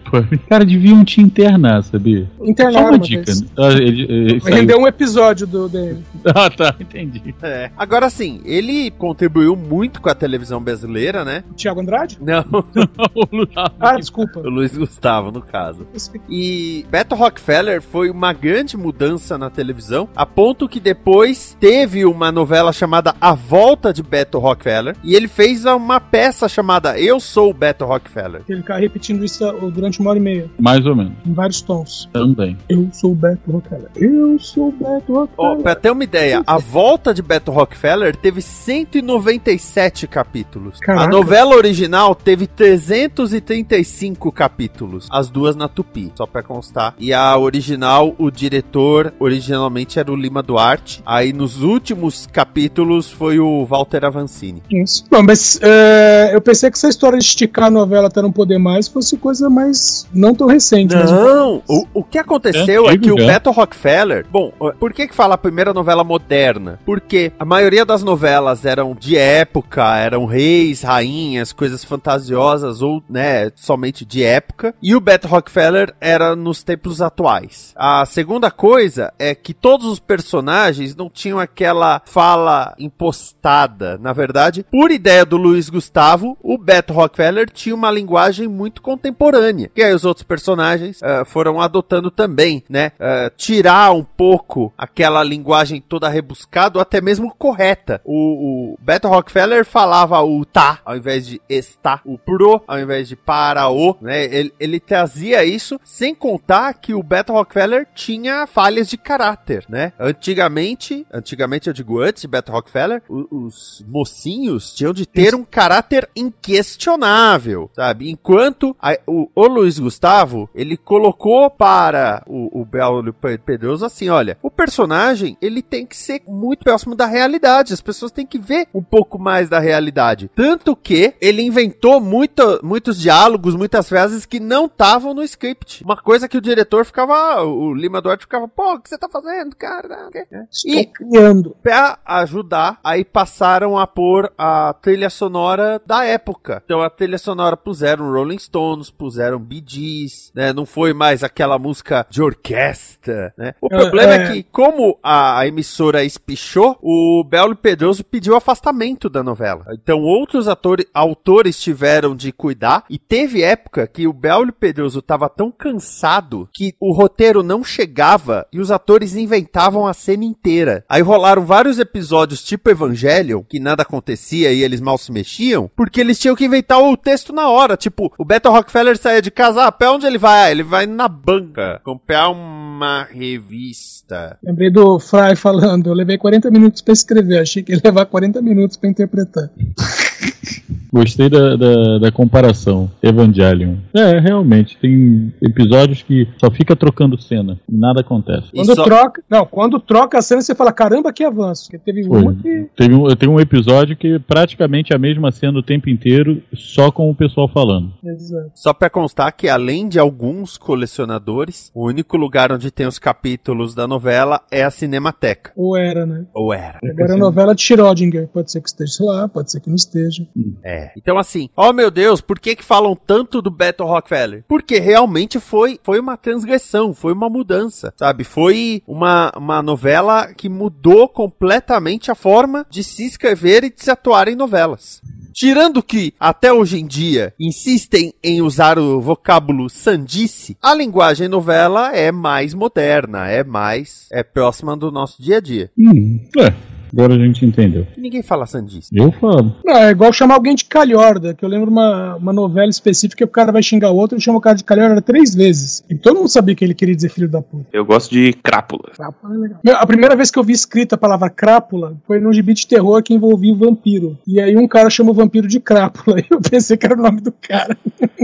Cara, deviam te internar, sabia? Só Internaram uma uma dica. vez. né? Ah, ele, ele. Rendeu um episódio do dele. *laughs* Ah, tá, entendi. É. Agora sim, ele contribuiu muito com a televisão brasileira, né? Tiago Andrade? Não, *laughs* Ah, desculpa. o Luiz Gustavo, no caso. E Beto Rockefeller foi uma grande mudança na televisão, a ponto que depois teve uma novela chamada A Volta de Beto Rockefeller, e ele fez uma peça chamada Eu Sou o Beto Rockefeller. Ele fica repetindo isso durante uma hora e meia, Mais ou menos. em vários tons. Também. Eu sou o Beto Rockefeller. Eu sou o Beto Ó, Rockefeller. pra ter uma ideia, a volta de Beto Rockefeller teve 197 capítulos. A Caraca. novela original teve 335 capítulos. As duas na Tupi, só pra constar. E a original, o diretor originalmente era o Lima Duarte. Aí nos últimos capítulos foi o Walter Avancini. Isso. Bom, mas é, eu pensei que essa história de esticar a novela até não poder mais fosse coisa mais não tão recente. mas- Não! O, o que aconteceu É é, que o. Beto Rockefeller. Bom, por que, que fala a primeira novela moderna? Porque a maioria das novelas eram de época, eram reis, rainhas, coisas fantasiosas fantasiosas ou, né, somente de época. E o Beto Rockefeller era nos tempos atuais. A segunda coisa é que todos os personagens não tinham aquela fala impostada. Na verdade, por ideia do Luiz Gustavo, o Beto Rockefeller tinha uma linguagem muito contemporânea. E aí os outros personagens uh, foram adotando também, né? Uh, tirar um pouco aquela linguagem toda rebuscada, ou até mesmo correta. O, o Beto Rockefeller falava o tá ao invés de está, o pro ao invés de para o, né? Ele, ele trazia isso sem contar que o Beto Rockefeller tinha falhas de caráter, né? Antigamente, antigamente eu digo antes de Beto Rockefeller, os, os mocinhos tinham de ter um caráter inquestionável, sabe? Enquanto a, o, o, Luiz Gustavo, ele colocou para o, o Belo Pedroso assim, olha, o personagem, ele tem que ser muito próximo da realidade, as pessoas têm que ver um pouco mais da realidade. Tanto que ele inventou muito, muitos diálogos, muitas frases que não estavam no script. Uma coisa que o diretor ficava, o Lima Duarte ficava, pô, o que você tá fazendo, cara? Estou e criando. Pra ajudar, aí passaram a pôr a trilha sonora da época. Então a trilha sonora puseram Rolling Stones, puseram Bee Gees, né? Não foi mais aquela música de orquestra, né? O é, problema é... é que, como a, a emissora espichou, o Belo Pedroso pediu afastamento da novela. Então outros atores, autores tiveram de cuidar e teve época que o Belo Pedroso estava tão cansado que o roteiro não chegava e os atores inventavam a cena inteira. Aí rolaram vários episódios tipo Evangelion, que nada acontecia e eles mal se mexiam, porque eles tinham que inventar o texto na hora. Tipo, o Beto Rockefeller saía de casa, ah, pra onde ele vai? Ah, ele vai na banca comprar uma revista. Lembrei do Fry falando, eu levei 40 minutos para escrever, achei que ia levar 40 minutos para interpretar. *laughs* Gostei da, da, da, comparação. Evangelion. É, realmente, tem episódios que só fica trocando cena e nada acontece. Quando só... troca. Não, quando troca a cena, você fala, caramba, que avanço. Porque teve Foi. uma que. Teve um, tem um episódio que praticamente a mesma cena o tempo inteiro, só com o pessoal falando. Exato. Só pra constar que, além de alguns colecionadores, o único lugar onde tem os capítulos da novela é a Cinemateca. Ou era, né? Ou era. Agora a novela de Schrödinger. Pode ser que esteja lá, pode ser que não esteja. É. Então, assim, oh meu Deus, por que que falam tanto do Beto Rockefeller? Porque realmente foi, foi uma transgressão, foi uma mudança, sabe? Foi uma, uma novela que mudou completamente a forma de se escrever e de se atuar em novelas. Tirando que, até hoje em dia, insistem em usar o vocábulo sandice, a linguagem novela é mais moderna, é mais é próxima do nosso dia a dia. Hum, é. Agora a gente entendeu. Ninguém fala sandice. Eu falo. Não, é igual chamar alguém de calhorda, que eu lembro uma, uma novela específica que o cara vai xingar o outro e chama o cara de calhorda três vezes. E todo mundo sabia que ele queria dizer filho da puta. Eu gosto de crápula. Crápula é legal. Meu, a primeira vez que eu vi escrita a palavra crápula foi num gibi de terror que envolvia o vampiro. E aí um cara chama o vampiro de crápula. *laughs* E eu pensei que era o nome do cara.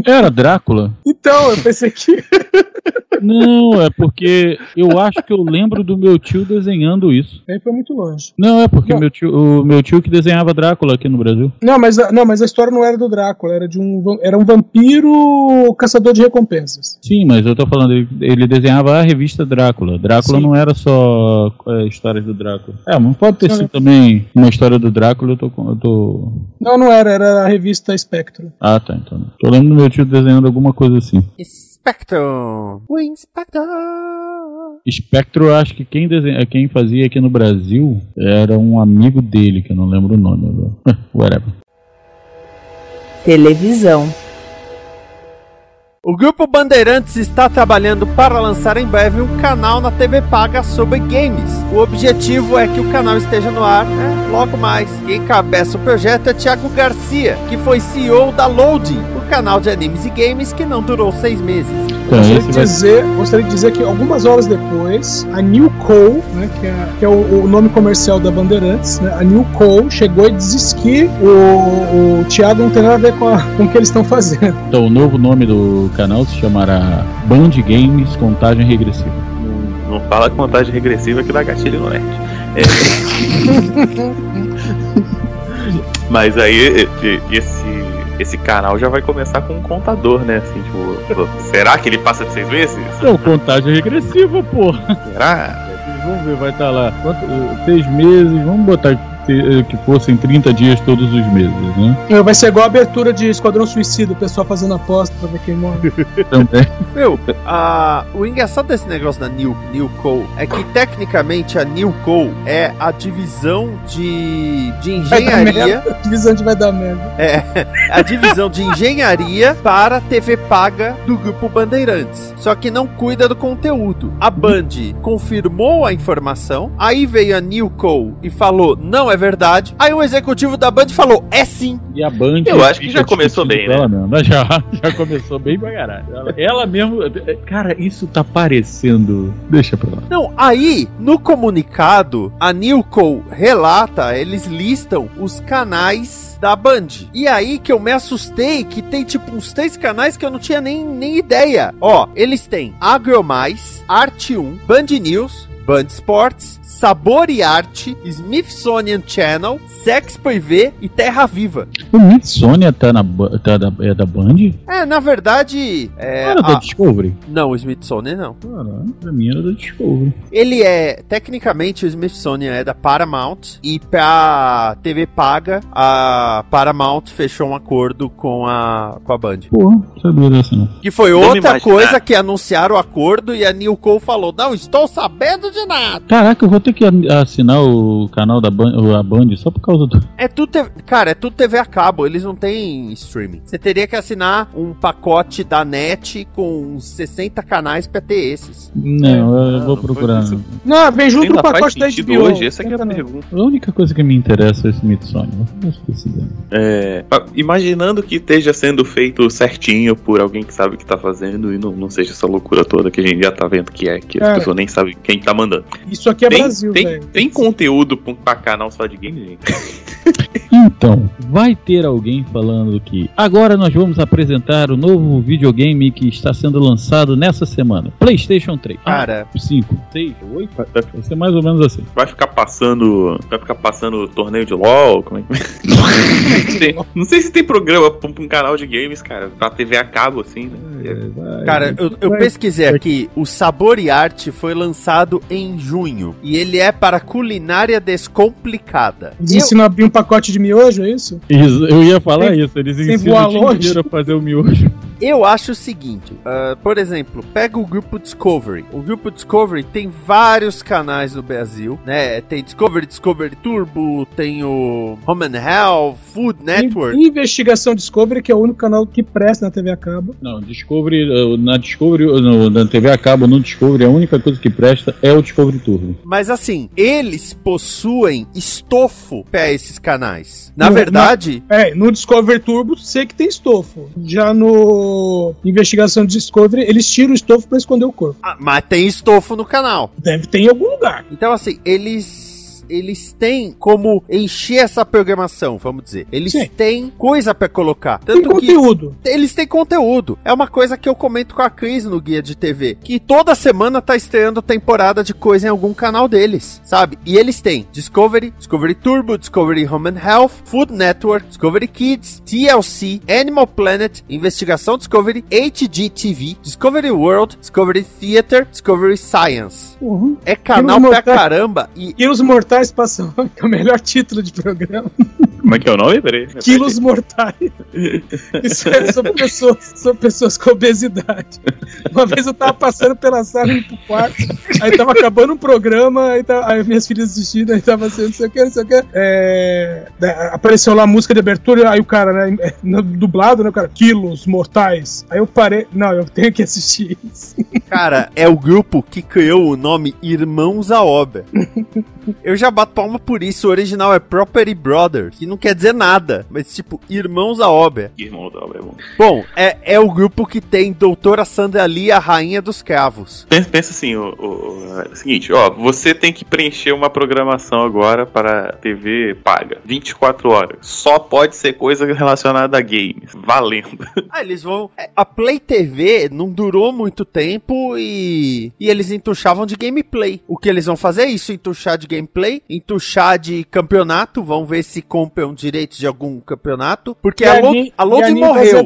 Era Drácula? Então, eu pensei que. Não, é porque eu acho que eu lembro do meu tio desenhando isso. Aí foi muito longe. Não, é porque Meu tio, o meu tio que desenhava Drácula aqui no Brasil. Não, mas, não, mas a história não era do Drácula, era de um, era um vampiro caçador de recompensas. Sim, mas eu tô falando, ele, ele desenhava a revista Drácula. Drácula Sim. não era só é, histórias do Drácula. É, mas pode ter sido também uma história do Drácula, eu tô, eu tô. Não, não era, era a revista Espectro. Ah, tá, então. Tô lembrando do meu tio desenhando alguma coisa assim. Spectro! O Inspector! Spectro, acho que quem, desenha, quem fazia aqui no Brasil era um amigo dele, que eu não lembro o nome agora. *laughs* Whatever. Televisão. O Grupo Bandeirantes está trabalhando para lançar em breve um canal na TV paga sobre games. O objetivo é que o canal esteja no ar né, logo mais. Quem cabeça o projeto é Thiago Garcia, que foi CEO da Loading, o canal de animes e games que não durou seis meses. Então, gostaria, de dizer, vai... gostaria de dizer que algumas horas depois, a New Co, né, que é, que é o, o, nome comercial da Bandeirantes, né, a New Co chegou e disse que o, o Thiago não tem nada a ver com, a, *laughs* com o que eles estão fazendo. Então, o novo nome do canal se chamará Band Games Contagem Regressiva. Não, não fala contagem regressiva que dá gatilho no net. É... *laughs* Mas aí esse, esse canal já vai começar com um contador, né? Assim, tipo, será que ele passa de seis meses? Não, contagem regressiva, porra. Será? Vamos ver, vai estar tá lá. Quanto, seis meses, vamos botar ter- que fossem 30 dias todos os meses, né? É, Vai ser igual a abertura de Esquadrão Suicida, o pessoal fazendo aposta pra ver quem morre. *laughs* Também. Meu, a, o engraçado desse negócio da New, Newco é que tecnicamente a Newco é a divisão de, de engenharia. A divisão de vai dar merda. É, a divisão de engenharia para TV paga do grupo Bandeirantes. Só que não cuida do conteúdo. A Band confirmou a informação, aí veio a Newco e falou: não é verdade. Aí o executivo da Band falou: é sim. E a Band. Eu acho que já começou bem, ela *laughs* mesmo. Já, já começou bem pra caralho. Ela, ela mesmo. Cara, isso tá parecendo. Deixa pra lá. Não, aí, no comunicado, a Newco relata, eles listam os canais da Band. E aí que eu me assustei que tem tipo uns três canais que eu não tinha nem, nem ideia. Ó, eles têm Agromais, Arte 1, Band News, Band Sports, Sabor e Arte, Smithsonian Channel, Sex Privé e Terra Viva. O Smithsonian tá, na, tá da, é da Band? É, na verdade, é, era da a- Discovery? não, o Smithsonian não. Caralho, pra mim era da Discovery. Ele é, tecnicamente, o Smithsonian é da Paramount e pra TV paga, a Paramount fechou um acordo com a, com a Band. Porra, não sabia dessa não. Que foi outra imaginar. coisa que anunciaram o acordo e a Newco falou, não estou sabendo de nada. Caraca, eu vou ter que assinar o canal da Band, a Band só por causa do. É tudo, TV cara, é tudo TV a cabo, eles não têm streaming. Você teria que assinar um pacote da NET com uns 60 canais pra ter esses. Não, eu não vou procurar. Não, vem junto faz pacote da HBO. hoje? Essa é a pergunta. A única coisa que me interessa é esse Smithsonian. É, imaginando que esteja sendo feito certinho por alguém que sabe o que tá fazendo e não, não seja essa loucura toda que a gente já tá vendo que é, que as pessoas nem sabem quem tá mandando. Isso aqui é tem, Brasil, tem, velho. tem conteúdo pra, canal só de game, gente? *laughs* Então, vai ter alguém falando que agora nós vamos apresentar o novo videogame que está sendo lançado nessa semana. PlayStation 3. Cara, 5, 6, 8? Vai ser mais ou menos assim. Vai ficar passando. Vai ficar passando torneio de LOL? Como é que. *laughs* Não sei se tem programa pra um canal de games, cara. Pra TV a cabo, assim, né? Vai. Cara, eu, eu Vai. pesquisei aqui. O Sabor e Arte foi lançado em junho. E ele é para culinária descomplicada. Eles ensinam a abrir um pacote de miojo, é isso? Isso, eu ia falar Sem- isso. Eles sem ensinam o dia a fazer o miojo. *laughs* Eu acho o seguinte, ah, por exemplo, pega o grupo Discovery. O grupo Discovery tem vários canais no Brasil, né? Tem Discovery, Discovery Turbo, tem o Home and Health, Food Network. In- Investigação Discovery, que é o único canal que presta na TV a cabo. Não, Discovery, eh, na Discovery, no, na TV a cabo, no Discovery, a única coisa que presta é o Discovery Turbo. Mas assim, eles possuem estofo para esses canais. Na Não, verdade, É, no Discovery Turbo, sei que tem estofo. Já no Investigação Discovery, eles tiram o estofo pra esconder o corpo. ah, mas tem estofo no canal. Deve ter em algum lugar. Então, assim, eles. Eles têm como encher essa programação, vamos dizer. Eles Sim. têm coisa pra colocar. Tem Tanto que conteúdo. eles têm conteúdo. É uma coisa que eu comento com a Cris no guia de TV. Que toda semana tá estreando temporada de coisa em algum canal deles, sabe? E eles têm Discovery, Discovery Turbo, Discovery Home and Health, Food Network, Discovery Kids, TLC, Animal Planet, Investigação Discovery, HGTV, Discovery World, Discovery Theater, Discovery Science. Uhum. É canal pra mortais. caramba e Quilos Mortais Passam, *laughs* que é o melhor título de programa. Como é que é o nome? Peraí. Quilos Mortais. *laughs* Isso é sobre pessoas, sobre pessoas com obesidade. Uma vez eu tava passando pela sala indo pro quarto, aí tava acabando um programa, aí, tá, aí minhas filhas assistindo, aí tava assim, não sei o que, não sei o que. É, da- apareceu lá a música de abertura, aí o cara, né, é, dublado, né, o cara, Quilos Mortais. Aí eu parei, não, eu tenho que assistir isso. Cara, é o grupo que criou o nome Irmãos à Obra. Eu já bato palma por isso. O original é Property Brothers, que não quer dizer nada, mas tipo, Irmãos à Obra. Irmão da obra, é bom. Bom, é, é o grupo que tem Doutora Sandra Lee, a Rainha dos Cravos. Pensa, pensa assim, o, o- o- seguinte, ó, você tem que preencher uma programação agora para TV paga, 24 horas. Só pode ser coisa relacionada a games, valendo. *laughs* Ah, eles vão. é, A Play TV não durou muito tempo e. E eles entuchavam de gameplay. O que eles vão fazer é isso: entuchar de gameplay, entuchar de campeonato. Vão ver se compram compraram direitos de algum campeonato, porque E a, Load, a Loading morreu.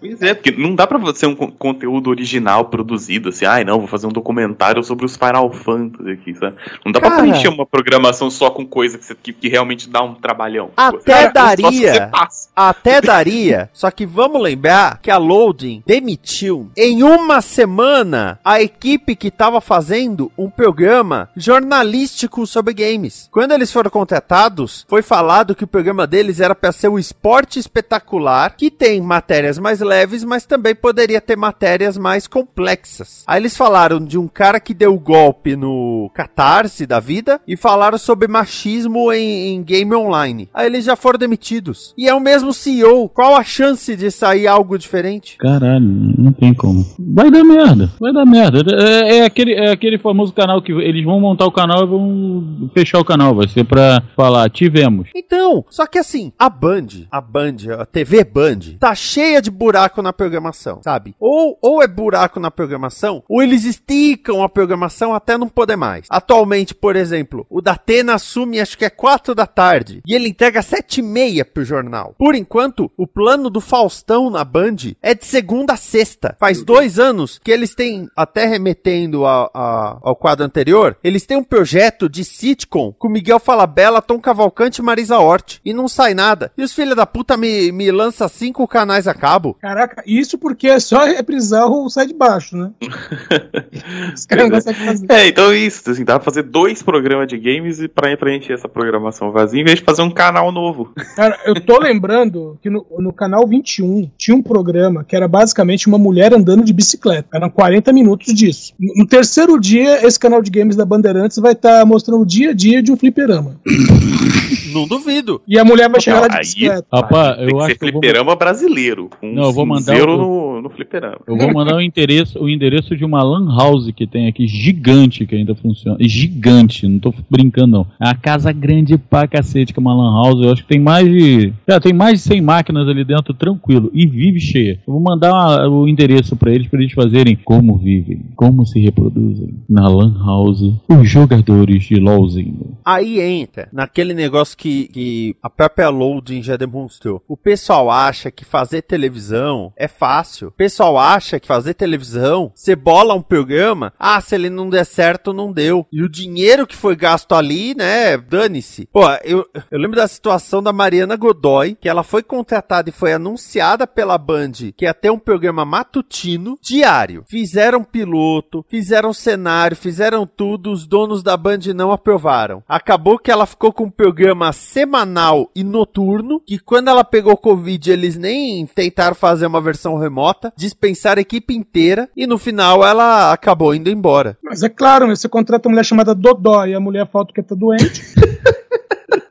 Pois é, porque não dá pra ser um con- conteúdo original produzido assim, ai não, vou fazer um documentário sobre os Final Fantasy aqui, sabe? Não dá Cara. pra preencher uma programação só com coisa que, você- que, que realmente dá um trabalhão. Até Cara, daria. Até daria, *laughs* só que vamos lembrar que a Loading demitiu em uma semana a equipe que estava fazendo um programa jornalístico sobre games. Quando eles foram contratados, foi falado que o programa deles era para ser o esporte espetacular, que tem matérias mais leves, mas também poderia ter matérias mais complexas. Aí eles falaram de um cara que deu golpe no Catarse da vida e falaram sobre machismo em, em game online. Aí eles já foram demitidos. E é o mesmo CEO. Qual a chance de sair algo diferente? Caralho, não tem como. Vai dar merda, vai dar merda. É, é aquele, é aquele famoso canal que eles vão montar o canal e vão fechar o canal. Vai ser pra falar, tivemos. Então, só que assim, a Band, a Band, a TV Band, tá cheia de buraco na programação, sabe? Ou, ou é buraco na programação, ou eles esticam a programação até não poder mais. Atualmente, por exemplo, o Datena assume acho que é 4 da tarde, e ele entrega 7 e meia pro jornal. Por enquanto, o plano do Faustão na Band é de segunda a sexta. Faz dois anos que eles têm, até remetendo a- a- ao quadro anterior, eles têm um projeto de sitcom com Miguel Falabella, Tom Cavalcante e Marisa Hort. E não sai nada. E os filhos da puta me, me lançam cinco canais a cabo. Caraca, isso porque é só reprisar o sai de baixo, né? *laughs* Os caras não conseguem fazer. É, então isso, assim, dá pra fazer dois programas de games e pra preencher essa programação vazia, em vez de fazer um canal novo. Cara, eu tô lembrando que no, no canal 21 tinha um programa que era basicamente uma mulher andando de bicicleta. Eram 40 minutos disso. No, no terceiro dia, esse canal de games da Bandeirantes vai estar mostrando o dia a dia de um fliperama. *laughs* Não duvido. E a mulher vai chegar lá de Aí- bicicleta. Rapaz, Tem eu que acho ser que eu vou, fliperama brasileiro. Com Não, eu vou um mandar o- no, no fliperama. eu vou mandar o endereço, o endereço de uma lan house que tem aqui, gigante, que ainda funciona. É Gigante, não tô brincando não. É uma casa grande pra cacete, que é uma lan house. Eu acho que tem mais de. Já tem mais de 100 máquinas ali dentro, tranquilo. E vive cheia. Eu vou mandar uma- o endereço pra eles, pra eles fazerem como vivem, como se reproduzem na lan house os jogadores de LOLzinho. Aí entra naquele negócio que, que a própria Loading já demonstrou. O pessoal acha que fazer televisão é fácil. O pessoal acha que fazer televisão, você bola um programa, ah, se ele não der certo, não deu. E o dinheiro que foi gasto ali, né, dane-se. Pô, eu, eu lembro da situação da Mariana Godoy, que ela foi contratada e foi anunciada pela Band que ia ter um programa matutino diário. Fizeram piloto, fizeram cenário, fizeram tudo, os donos da Band não aprovaram. Acabou que ela ficou com um programa semanal e noturno, que quando ela pegou Covid, eles nem tentaram fazer uma versão remota, dispensaram a equipe inteira e no final ela acabou indo embora. Mas é claro, você contrata uma mulher chamada Dodó e a mulher falta que tá doente. *laughs*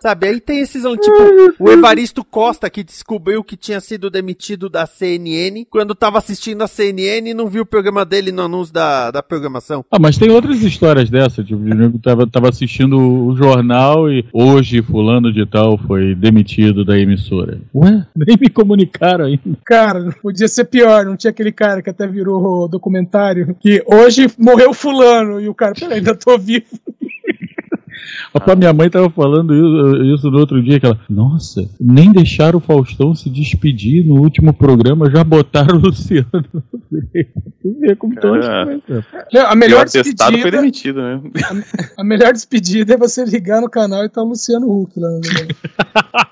Sabe, aí tem esses, tipo, o Evaristo Costa que descobriu que tinha sido demitido da CNN quando tava assistindo a CNN e não viu o programa dele no anúncio da, da programação. Ah, mas tem outras histórias dessa, tipo, que tava, tava assistindo o jornal e hoje fulano de tal foi demitido da emissora. Ué? *laughs* Nem me comunicaram ainda. Cara, não podia ser pior. Não tinha aquele cara que até virou documentário que hoje morreu fulano e o cara, peraí, ainda tô vivo. Rapaz, minha mãe tava falando isso, isso no outro dia, que ela, nossa, nem deixaram o Faustão se despedir no último programa, já botaram o Luciano. Vê como Ah. Não, A o melhor atestado foi despedida, demitido, né? a melhor despedida é você ligar no canal e tá o Luciano Huck lá. né? *laughs*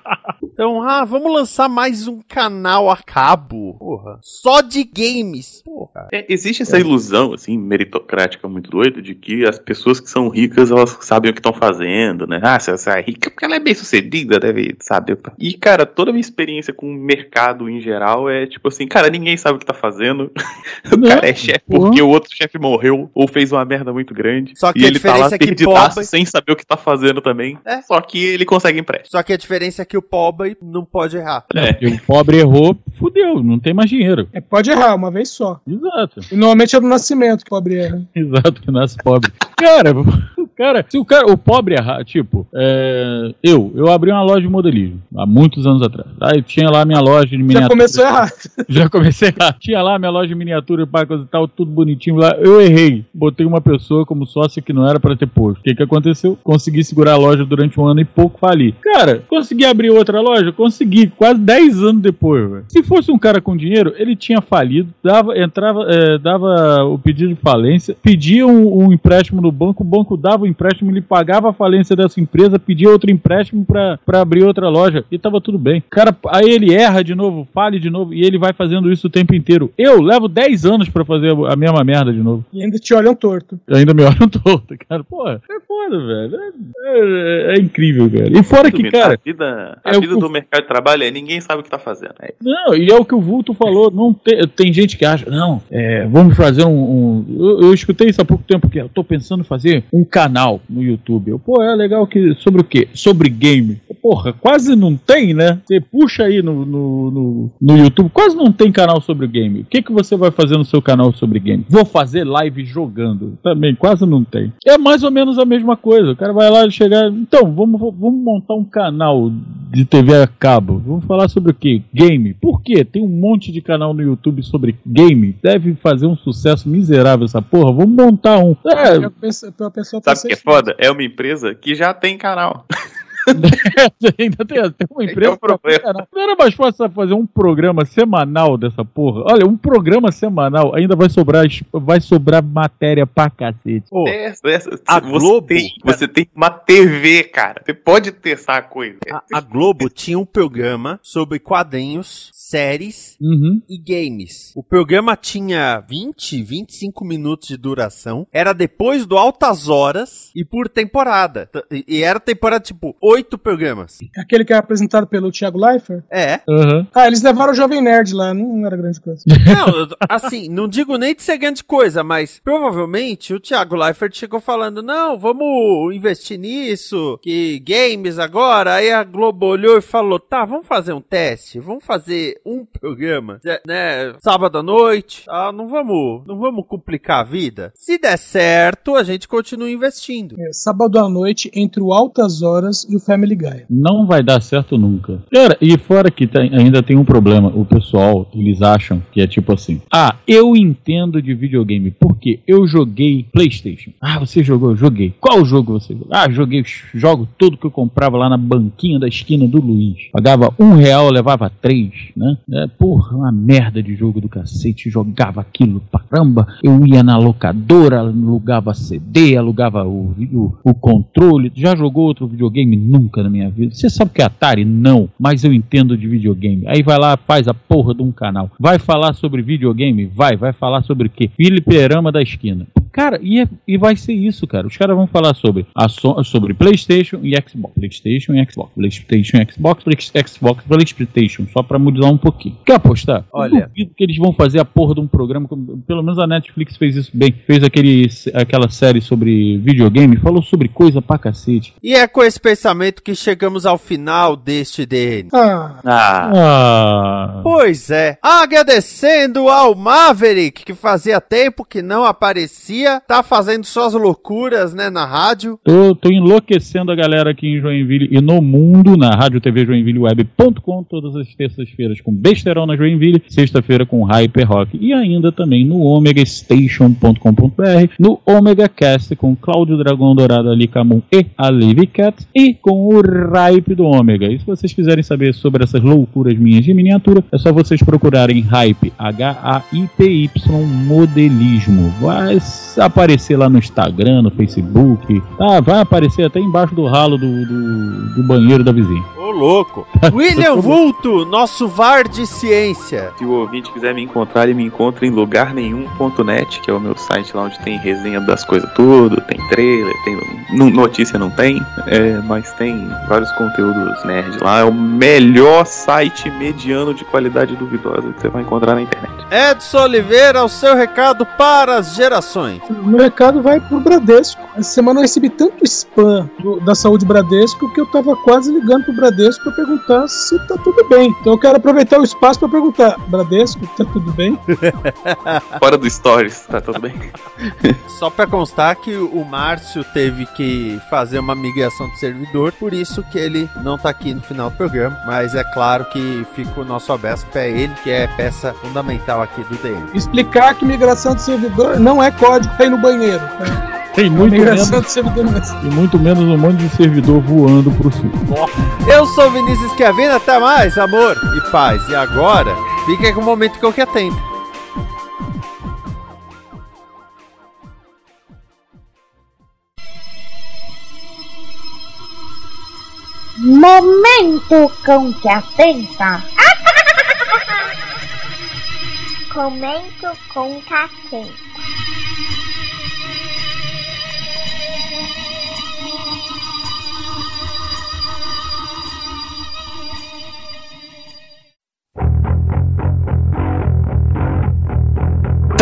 Então, ah, vamos lançar mais um canal a cabo. Porra. Só de games. Porra. É, existe essa ilusão, assim, meritocrática muito doida, de que as pessoas que são ricas, elas sabem o que estão fazendo, né? Ah, se ela é rica porque ela é bem sucedida, deve saber. E, cara, toda a minha experiência com o mercado em geral é tipo assim, cara, ninguém sabe o que tá fazendo. *laughs* o Não, cara é chefe porque o outro chefe morreu ou fez uma merda muito grande. Só que e a ele tá lá diferença é que perdidaço pobre- sem saber o que tá fazendo também. É. Só que ele consegue empréstimo. Só que a diferença é que o pobre não pode errar. É. Porque o pobre errou, fudeu, não tem mais dinheiro. É, pode errar uma vez só. Exato, E normalmente é no nascimento que o pobre erra. *laughs* exato, que nasce pobre. Cara, Cara, se o cara, o pobre errar, tipo, é, eu, eu abri uma loja de modelismo há muitos anos atrás. Aí tinha lá *laughs* minha loja de miniatura. Já começou errado. Já comecei a. Tinha lá minha loja de miniatura e coisa e tal, tudo bonitinho lá. Eu errei. Botei uma pessoa como sócia que não era pra ter posto. O que que aconteceu? Consegui segurar a loja durante um ano e pouco fali. Cara, consegui abrir outra loja? Consegui. Quase 10 anos depois, velho. Se fosse um cara com dinheiro, ele tinha falido, dava, entrava, é, dava o pedido de falência, pedia um, um empréstimo no banco, o banco dava o empréstimo, ele pagava a falência dessa empresa, pedia outro empréstimo pra, pra abrir outra loja e tava tudo bem. Cara, aí ele erra de novo, fale de novo e ele vai fazendo isso o tempo inteiro. Eu levo 10 anos pra fazer a mesma merda de novo. E ainda te olham torto. Ainda me olham *laughs* todo, cara. Pô, é foda, velho. É, é- é incrível, cara. E fora que, cara. a vida, a é o vida que- do mercado de trabalho é ninguém sabe o que tá fazendo. É Não, e é o que o Vulto falou. Não tem, tem gente que acha, não, é, vamos fazer um. um- eu, eu escutei isso há pouco tempo, que eu tô pensando em fazer um canal no YouTube. Eu, pô, é legal que. Sobre o quê? Sobre game. Porra, quase não tem, né? Você puxa aí no, no, no, no YouTube, quase não tem canal sobre game. O que, que você vai fazer no seu canal sobre game? Vou fazer live jogando. Também, quase não tem. É mais ou menos a mesma coisa. O cara vai lá e chegar. Então, vamos, vamos montar um canal de TV a cabo. Vamos falar sobre o quê? Game. Por quê? Tem um monte de canal no YouTube sobre game. Deve fazer um sucesso miserável essa porra. Vamos montar um. É, A pessoa, a pessoa Sabe o que é foda? É uma empresa que já tem canal. *laughs* *laughs* ainda tem, tem uma é empresa. o problema. pra caralho. Não era mais fácil fazer um programa semanal dessa porra? Olha, um programa semanal ainda vai sobrar, vai sobrar matéria pra cacete. Ô, Essa- essa- a você, Globo- tem, você tem uma TV, cara. Você pode testar a coisa. a, a Globo tinha um programa sobre quadrinhos, séries Uhum. e games. O programa tinha 20, 25 minutos de duração. Era depois do Altas Horas e por temporada. E era temporada tipo oito programas. Aquele que é apresentado pelo Thiago Leifert. É. Uhum. Ah, eles levaram o Jovem Nerd lá, não era grande coisa. *laughs* Não, assim, não digo nem de ser grande coisa, mas provavelmente o Thiago Leifert chegou falando: não, vamos investir nisso, que games agora. Aí a Globo olhou e falou: tá, vamos fazer um teste, vamos fazer um programa, zé- né, sábado à noite. Ah, não vamos, não vamos complicar a vida. Se der certo, a gente continua investindo. É, sábado à noite, entre o Altas Horas e o Family Guy. Não vai dar certo nunca. Cara, e fora que tem- ainda tem um problema. O pessoal, eles acham que é tipo assim: Ah, eu entendo de videogame porque eu joguei PlayStation. Ah, você jogou? Eu Joguei. Qual jogo você jogou? Ah, joguei os jogos tudo que eu comprava lá na banquinha da esquina do Luiz. Pagava um real, levava três, né? É, porra, uma merda de jogo do cacete. Jogava aquilo pra caramba. Eu ia na locadora, alugava CD, alugava o, o, o controle. Já jogou outro videogame? Nunca na minha vida. Você sabe que é Atari? Não. Mas eu entendo de videogame. Aí vai lá, faz a porra de um canal. Vai falar sobre videogame? Vai. Vai falar sobre o quê? Filiperama da esquina. Cara, e, é- e vai ser isso, cara. Os caras vão falar sobre, a so- sobre PlayStation e Xbox. PlayStation e Xbox. PlayStation e Xbox. Xbox PlayStation. Só pra mudar um pouquinho. Quer apostar? Olha. Eu duvido que eles vão fazer a porra de um programa. Pelo menos a Netflix fez isso bem. Fez aquele, aquela série sobre videogame. Falou sobre coisa pra cacete. E é com esse pensamento que chegamos ao final deste DN. Ah, Ah, Ah. Pois é. Agradecendo ao Maverick, que fazia tempo que não aparecia, tá fazendo suas loucuras, né, na rádio. Tô, tô enlouquecendo a galera aqui em Joinville e no mundo, na rádio TV Joinvilleweb.com, todas as terças-feiras com Besterol na Joinville, sexta-feira com Hyper Rock e ainda também no omegastation.com.br, no Omega Cast com Cláudio Dragão Dourado, Ali Camon e a Lady Cat e com o Hype do Ômega. E se vocês quiserem saber sobre essas loucuras minhas de miniatura, é só vocês procurarem Hype, H-A-I-P-Y Modelismo. Vai aparecer lá no Instagram, no Facebook, tá? vai aparecer até embaixo do ralo do, do, do banheiro da vizinha. Ô, louco. *laughs* William Vulto, nosso VAR de ciência. se o ouvinte quiser me encontrar, ele me encontra em lugarnenhum.net, que é o meu site lá onde tem resenha das coisas tudo, tem trailer, tem notícia não tem, é, mas tem vários conteúdos nerd lá. É o melhor site mediano de qualidade duvidosa que você vai encontrar na internet. Edson Oliveira, o seu recado para as gerações. o meu recado vai pro Bradesco. Essa semana eu recebi tanto spam do- da saúde Bradesco que eu tava quase ligando pro Bradesco Bradesco para perguntar se tá tudo bem. Então eu quero aproveitar o espaço para perguntar: Bradesco, tá tudo bem? *laughs* Fora do Stories, tá tudo bem? Só pra constar que o Márcio teve que fazer uma migração de servidor, por isso que ele não tá aqui no final do programa. Mas é claro que fica o nosso abraço pra ele, que é peça fundamental aqui do DM. Explicar que migração de servidor não é código pra ir no banheiro. Tá? Tem muito menos, é e muito menos um monte de servidor voando pro sul. Eu sou Vinícius Chiavina, até mais, amor e paz. E agora, fica com o momento que eu quero tempo. Momento com que atenta. Comento com que atenta.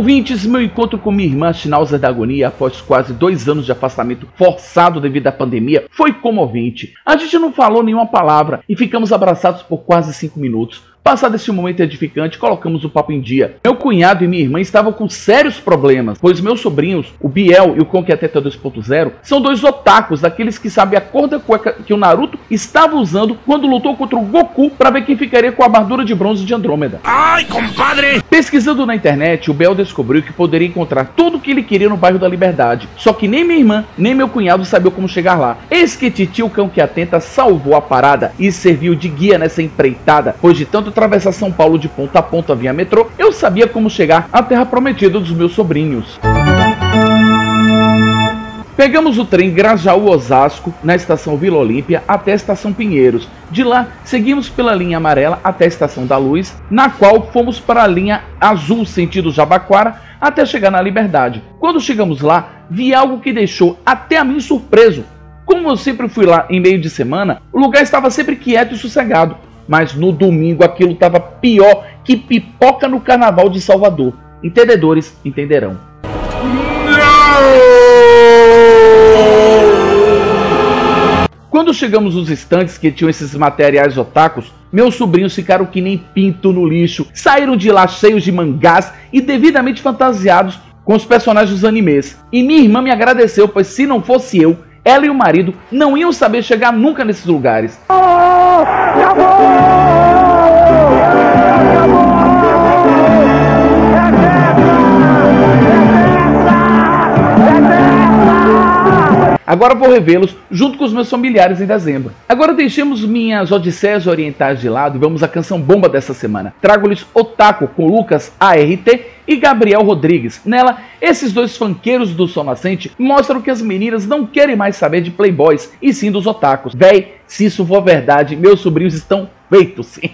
Ouvintes, meu encontro com minha irmã Schnauzer da Agonia após quase dois anos de afastamento forçado devido à pandemia foi comovente. A gente não falou nenhuma palavra e ficamos abraçados por quase cinco minutos. Passado esse momento edificante, colocamos o papo em dia. Meu cunhado e minha irmã estavam com sérios problemas, pois meus sobrinhos, o Biel e o Conqueteta 2.0, são dois otakus, daqueles que sabem a cor da cueca que o Naruto estava usando quando lutou contra o Goku para ver quem ficaria com a armadura de bronze de Andrômeda. Ai, compadre! Pesquisando na internet, o Bel descobriu que poderia encontrar tudo o que ele queria no bairro da Liberdade. Só que nem minha irmã, nem meu cunhado sabiam como chegar lá. Eis que Titi, o cão que atenta, salvou a parada e serviu de guia nessa empreitada, pois de tanto atravessar São Paulo de ponta a ponta via metrô, eu sabia como chegar à terra prometida dos meus sobrinhos. Pegamos o trem Grajaú-Osasco na estação Vila Olímpia até a estação Pinheiros. De lá, seguimos pela linha amarela até a estação da Luz, na qual fomos para a linha azul sentido Jabaquara até chegar na Liberdade. Quando chegamos lá, vi algo que deixou até a mim surpreso. Como eu sempre fui lá em meio de semana, o lugar estava sempre quieto e sossegado. Mas no domingo aquilo estava pior que pipoca no carnaval de Salvador. Entendedores entenderão. Quando chegamos nos estantes que tinham esses materiais otakus, meus sobrinhos ficaram que nem pinto no lixo, saíram de lá cheios de mangás e devidamente fantasiados com os personagens dos animes. E minha irmã me agradeceu, pois se não fosse eu, ela e o marido não iam saber chegar nunca nesses lugares. Agora vou revê-los junto com os meus familiares em dezembro. Agora deixemos minhas odisseias orientais de lado e vamos à canção bomba dessa semana. Trago-lhes Otaku com Lucas ART e Gabriel Rodrigues. Nela, esses dois funkeiros do Sol Nascente mostram que as meninas não querem mais saber de playboys e sim dos otakus. Véi, se isso for verdade, meus sobrinhos estão feitos. *laughs*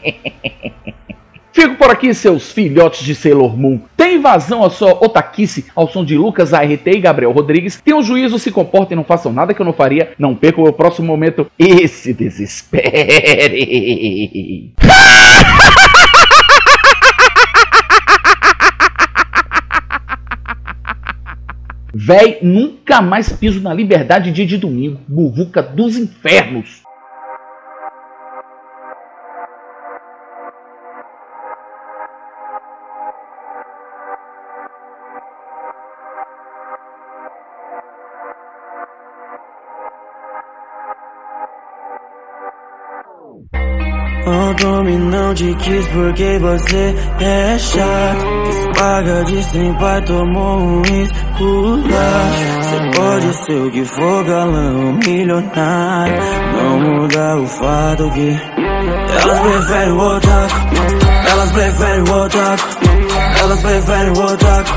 Fico por aqui, seus filhotes de Sailor Moon. Tem invasão à sua otaquice ao som de Lucas ART e Gabriel Rodrigues. Tenham juízo, se comportem, não façam nada que eu não faria. Não percam o próximo momento e se desespere. *laughs* Véi, nunca mais piso na liberdade dia de domingo. Buvuca dos infernos. Te quis porque você é chato? Quis paga de sem pai, tomou um esculacho Você pode ser o que for, galão, milionário. Não muda o fato que Elas preferem o otaku. Elas preferem o otaku. Elas preferem o otaku.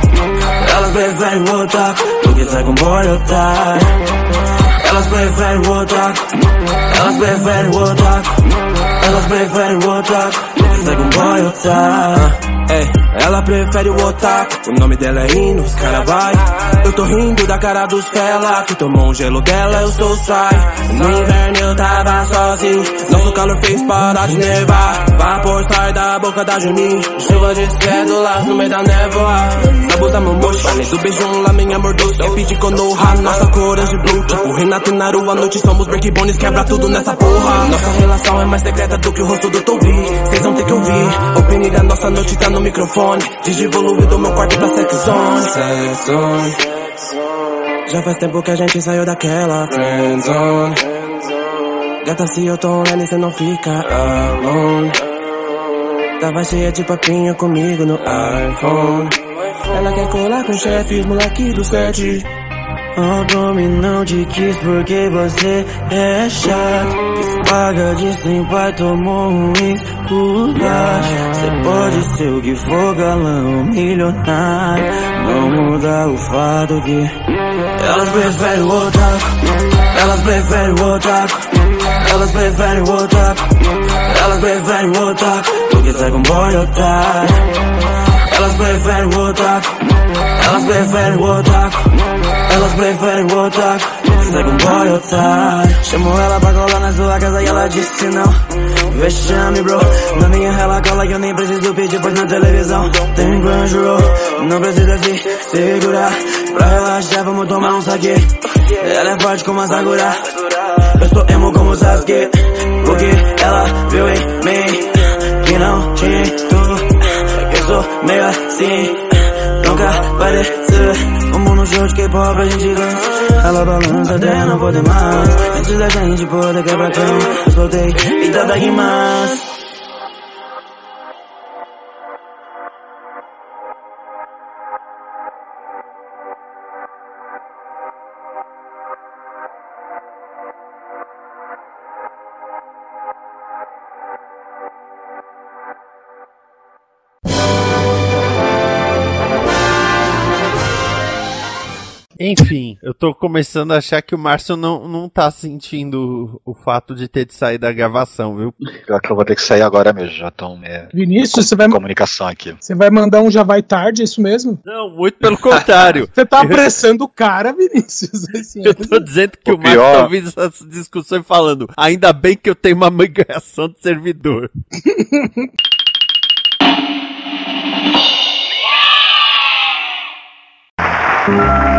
Elas preferem o otaku. Que sai com boy otário. Elas preferem o otaku. Elas preferem o otaku. Elas preferem o otaku. Segue um boy otaku. Ei, ela prefere o otaku. O nome dela é Ino, os cara vai. Eu tô rindo da cara dos fela. Que tomou um gelo dela, eu sou sai. No inverno eu tava sozinho. Nosso calor fez parar de nevar. Vapor sai da boca da Juninho. Chuva de cédulas no meio da névoa. Sabusa momoshi, falei do beijão lá, minha amor doce. É pedir Konoha, nossa cor de blue. Tipo Renato e Naru, à noite somos breakbones, quebra tudo nessa porra. Nossa relação é mais secreta do que o rosto do Tobi. Cês vão ter que ouvir. Opinião da nossa noite tá no microfone. Digivolume do meu quarto pra sex zone. Sex zone. Já faz tempo que a gente saiu daquela friend zone. Gata, se eu tô online, cê não fica alone. Tava cheia de papinho comigo no iPhone. Ela quer colar com chefes, moleque do set. Aldome não te quis porque você é chato. Paga de sem pai, tomou um esculacho Cê pode ser o que for, galão milionário. Não muda o fato que Elas preferem o otaku. Elas preferem o otaku. Elas preferem o otaku. Elas preferem o otaku. Do que segue um boy otaku Elas preferem o otaku. Elas preferem o otaku Elas preferem Segue um boy otaku Chamou ela pra colar na sua casa e ela disse não Vexame bro. Na minha ela cola que eu nem preciso pedir Pois na televisão tem Crunchyroll Não precisa se segurar Pra relaxar vamos tomar um saque Ela é forte como a Sakura Eu sou emo como Sasuke. Porque ela viu em mim Que não tinha tudo Que eu sou meio assim Nunca parecer de K-pop a gente dança Ela balança até não poder mais. Antes da gente poder quebrar cama Eu soltei e tá daqui mais eu tô começando a achar que o Márcio não, não tá sentindo o, fato de ter de sair da gravação, viu? Pior que eu vou ter que sair agora mesmo, já estão é, Vinícius, você vai, comunicação aqui. você vai mandar um já vai tarde, é isso mesmo? Não, muito pelo contrário. *laughs* Você tá apressando o cara, Vinícius. assim, Eu tô dizendo que o, O Márcio pior- tá ouvindo essa discussão e falando, ainda bem que eu tenho uma migração de servidor. *laughs*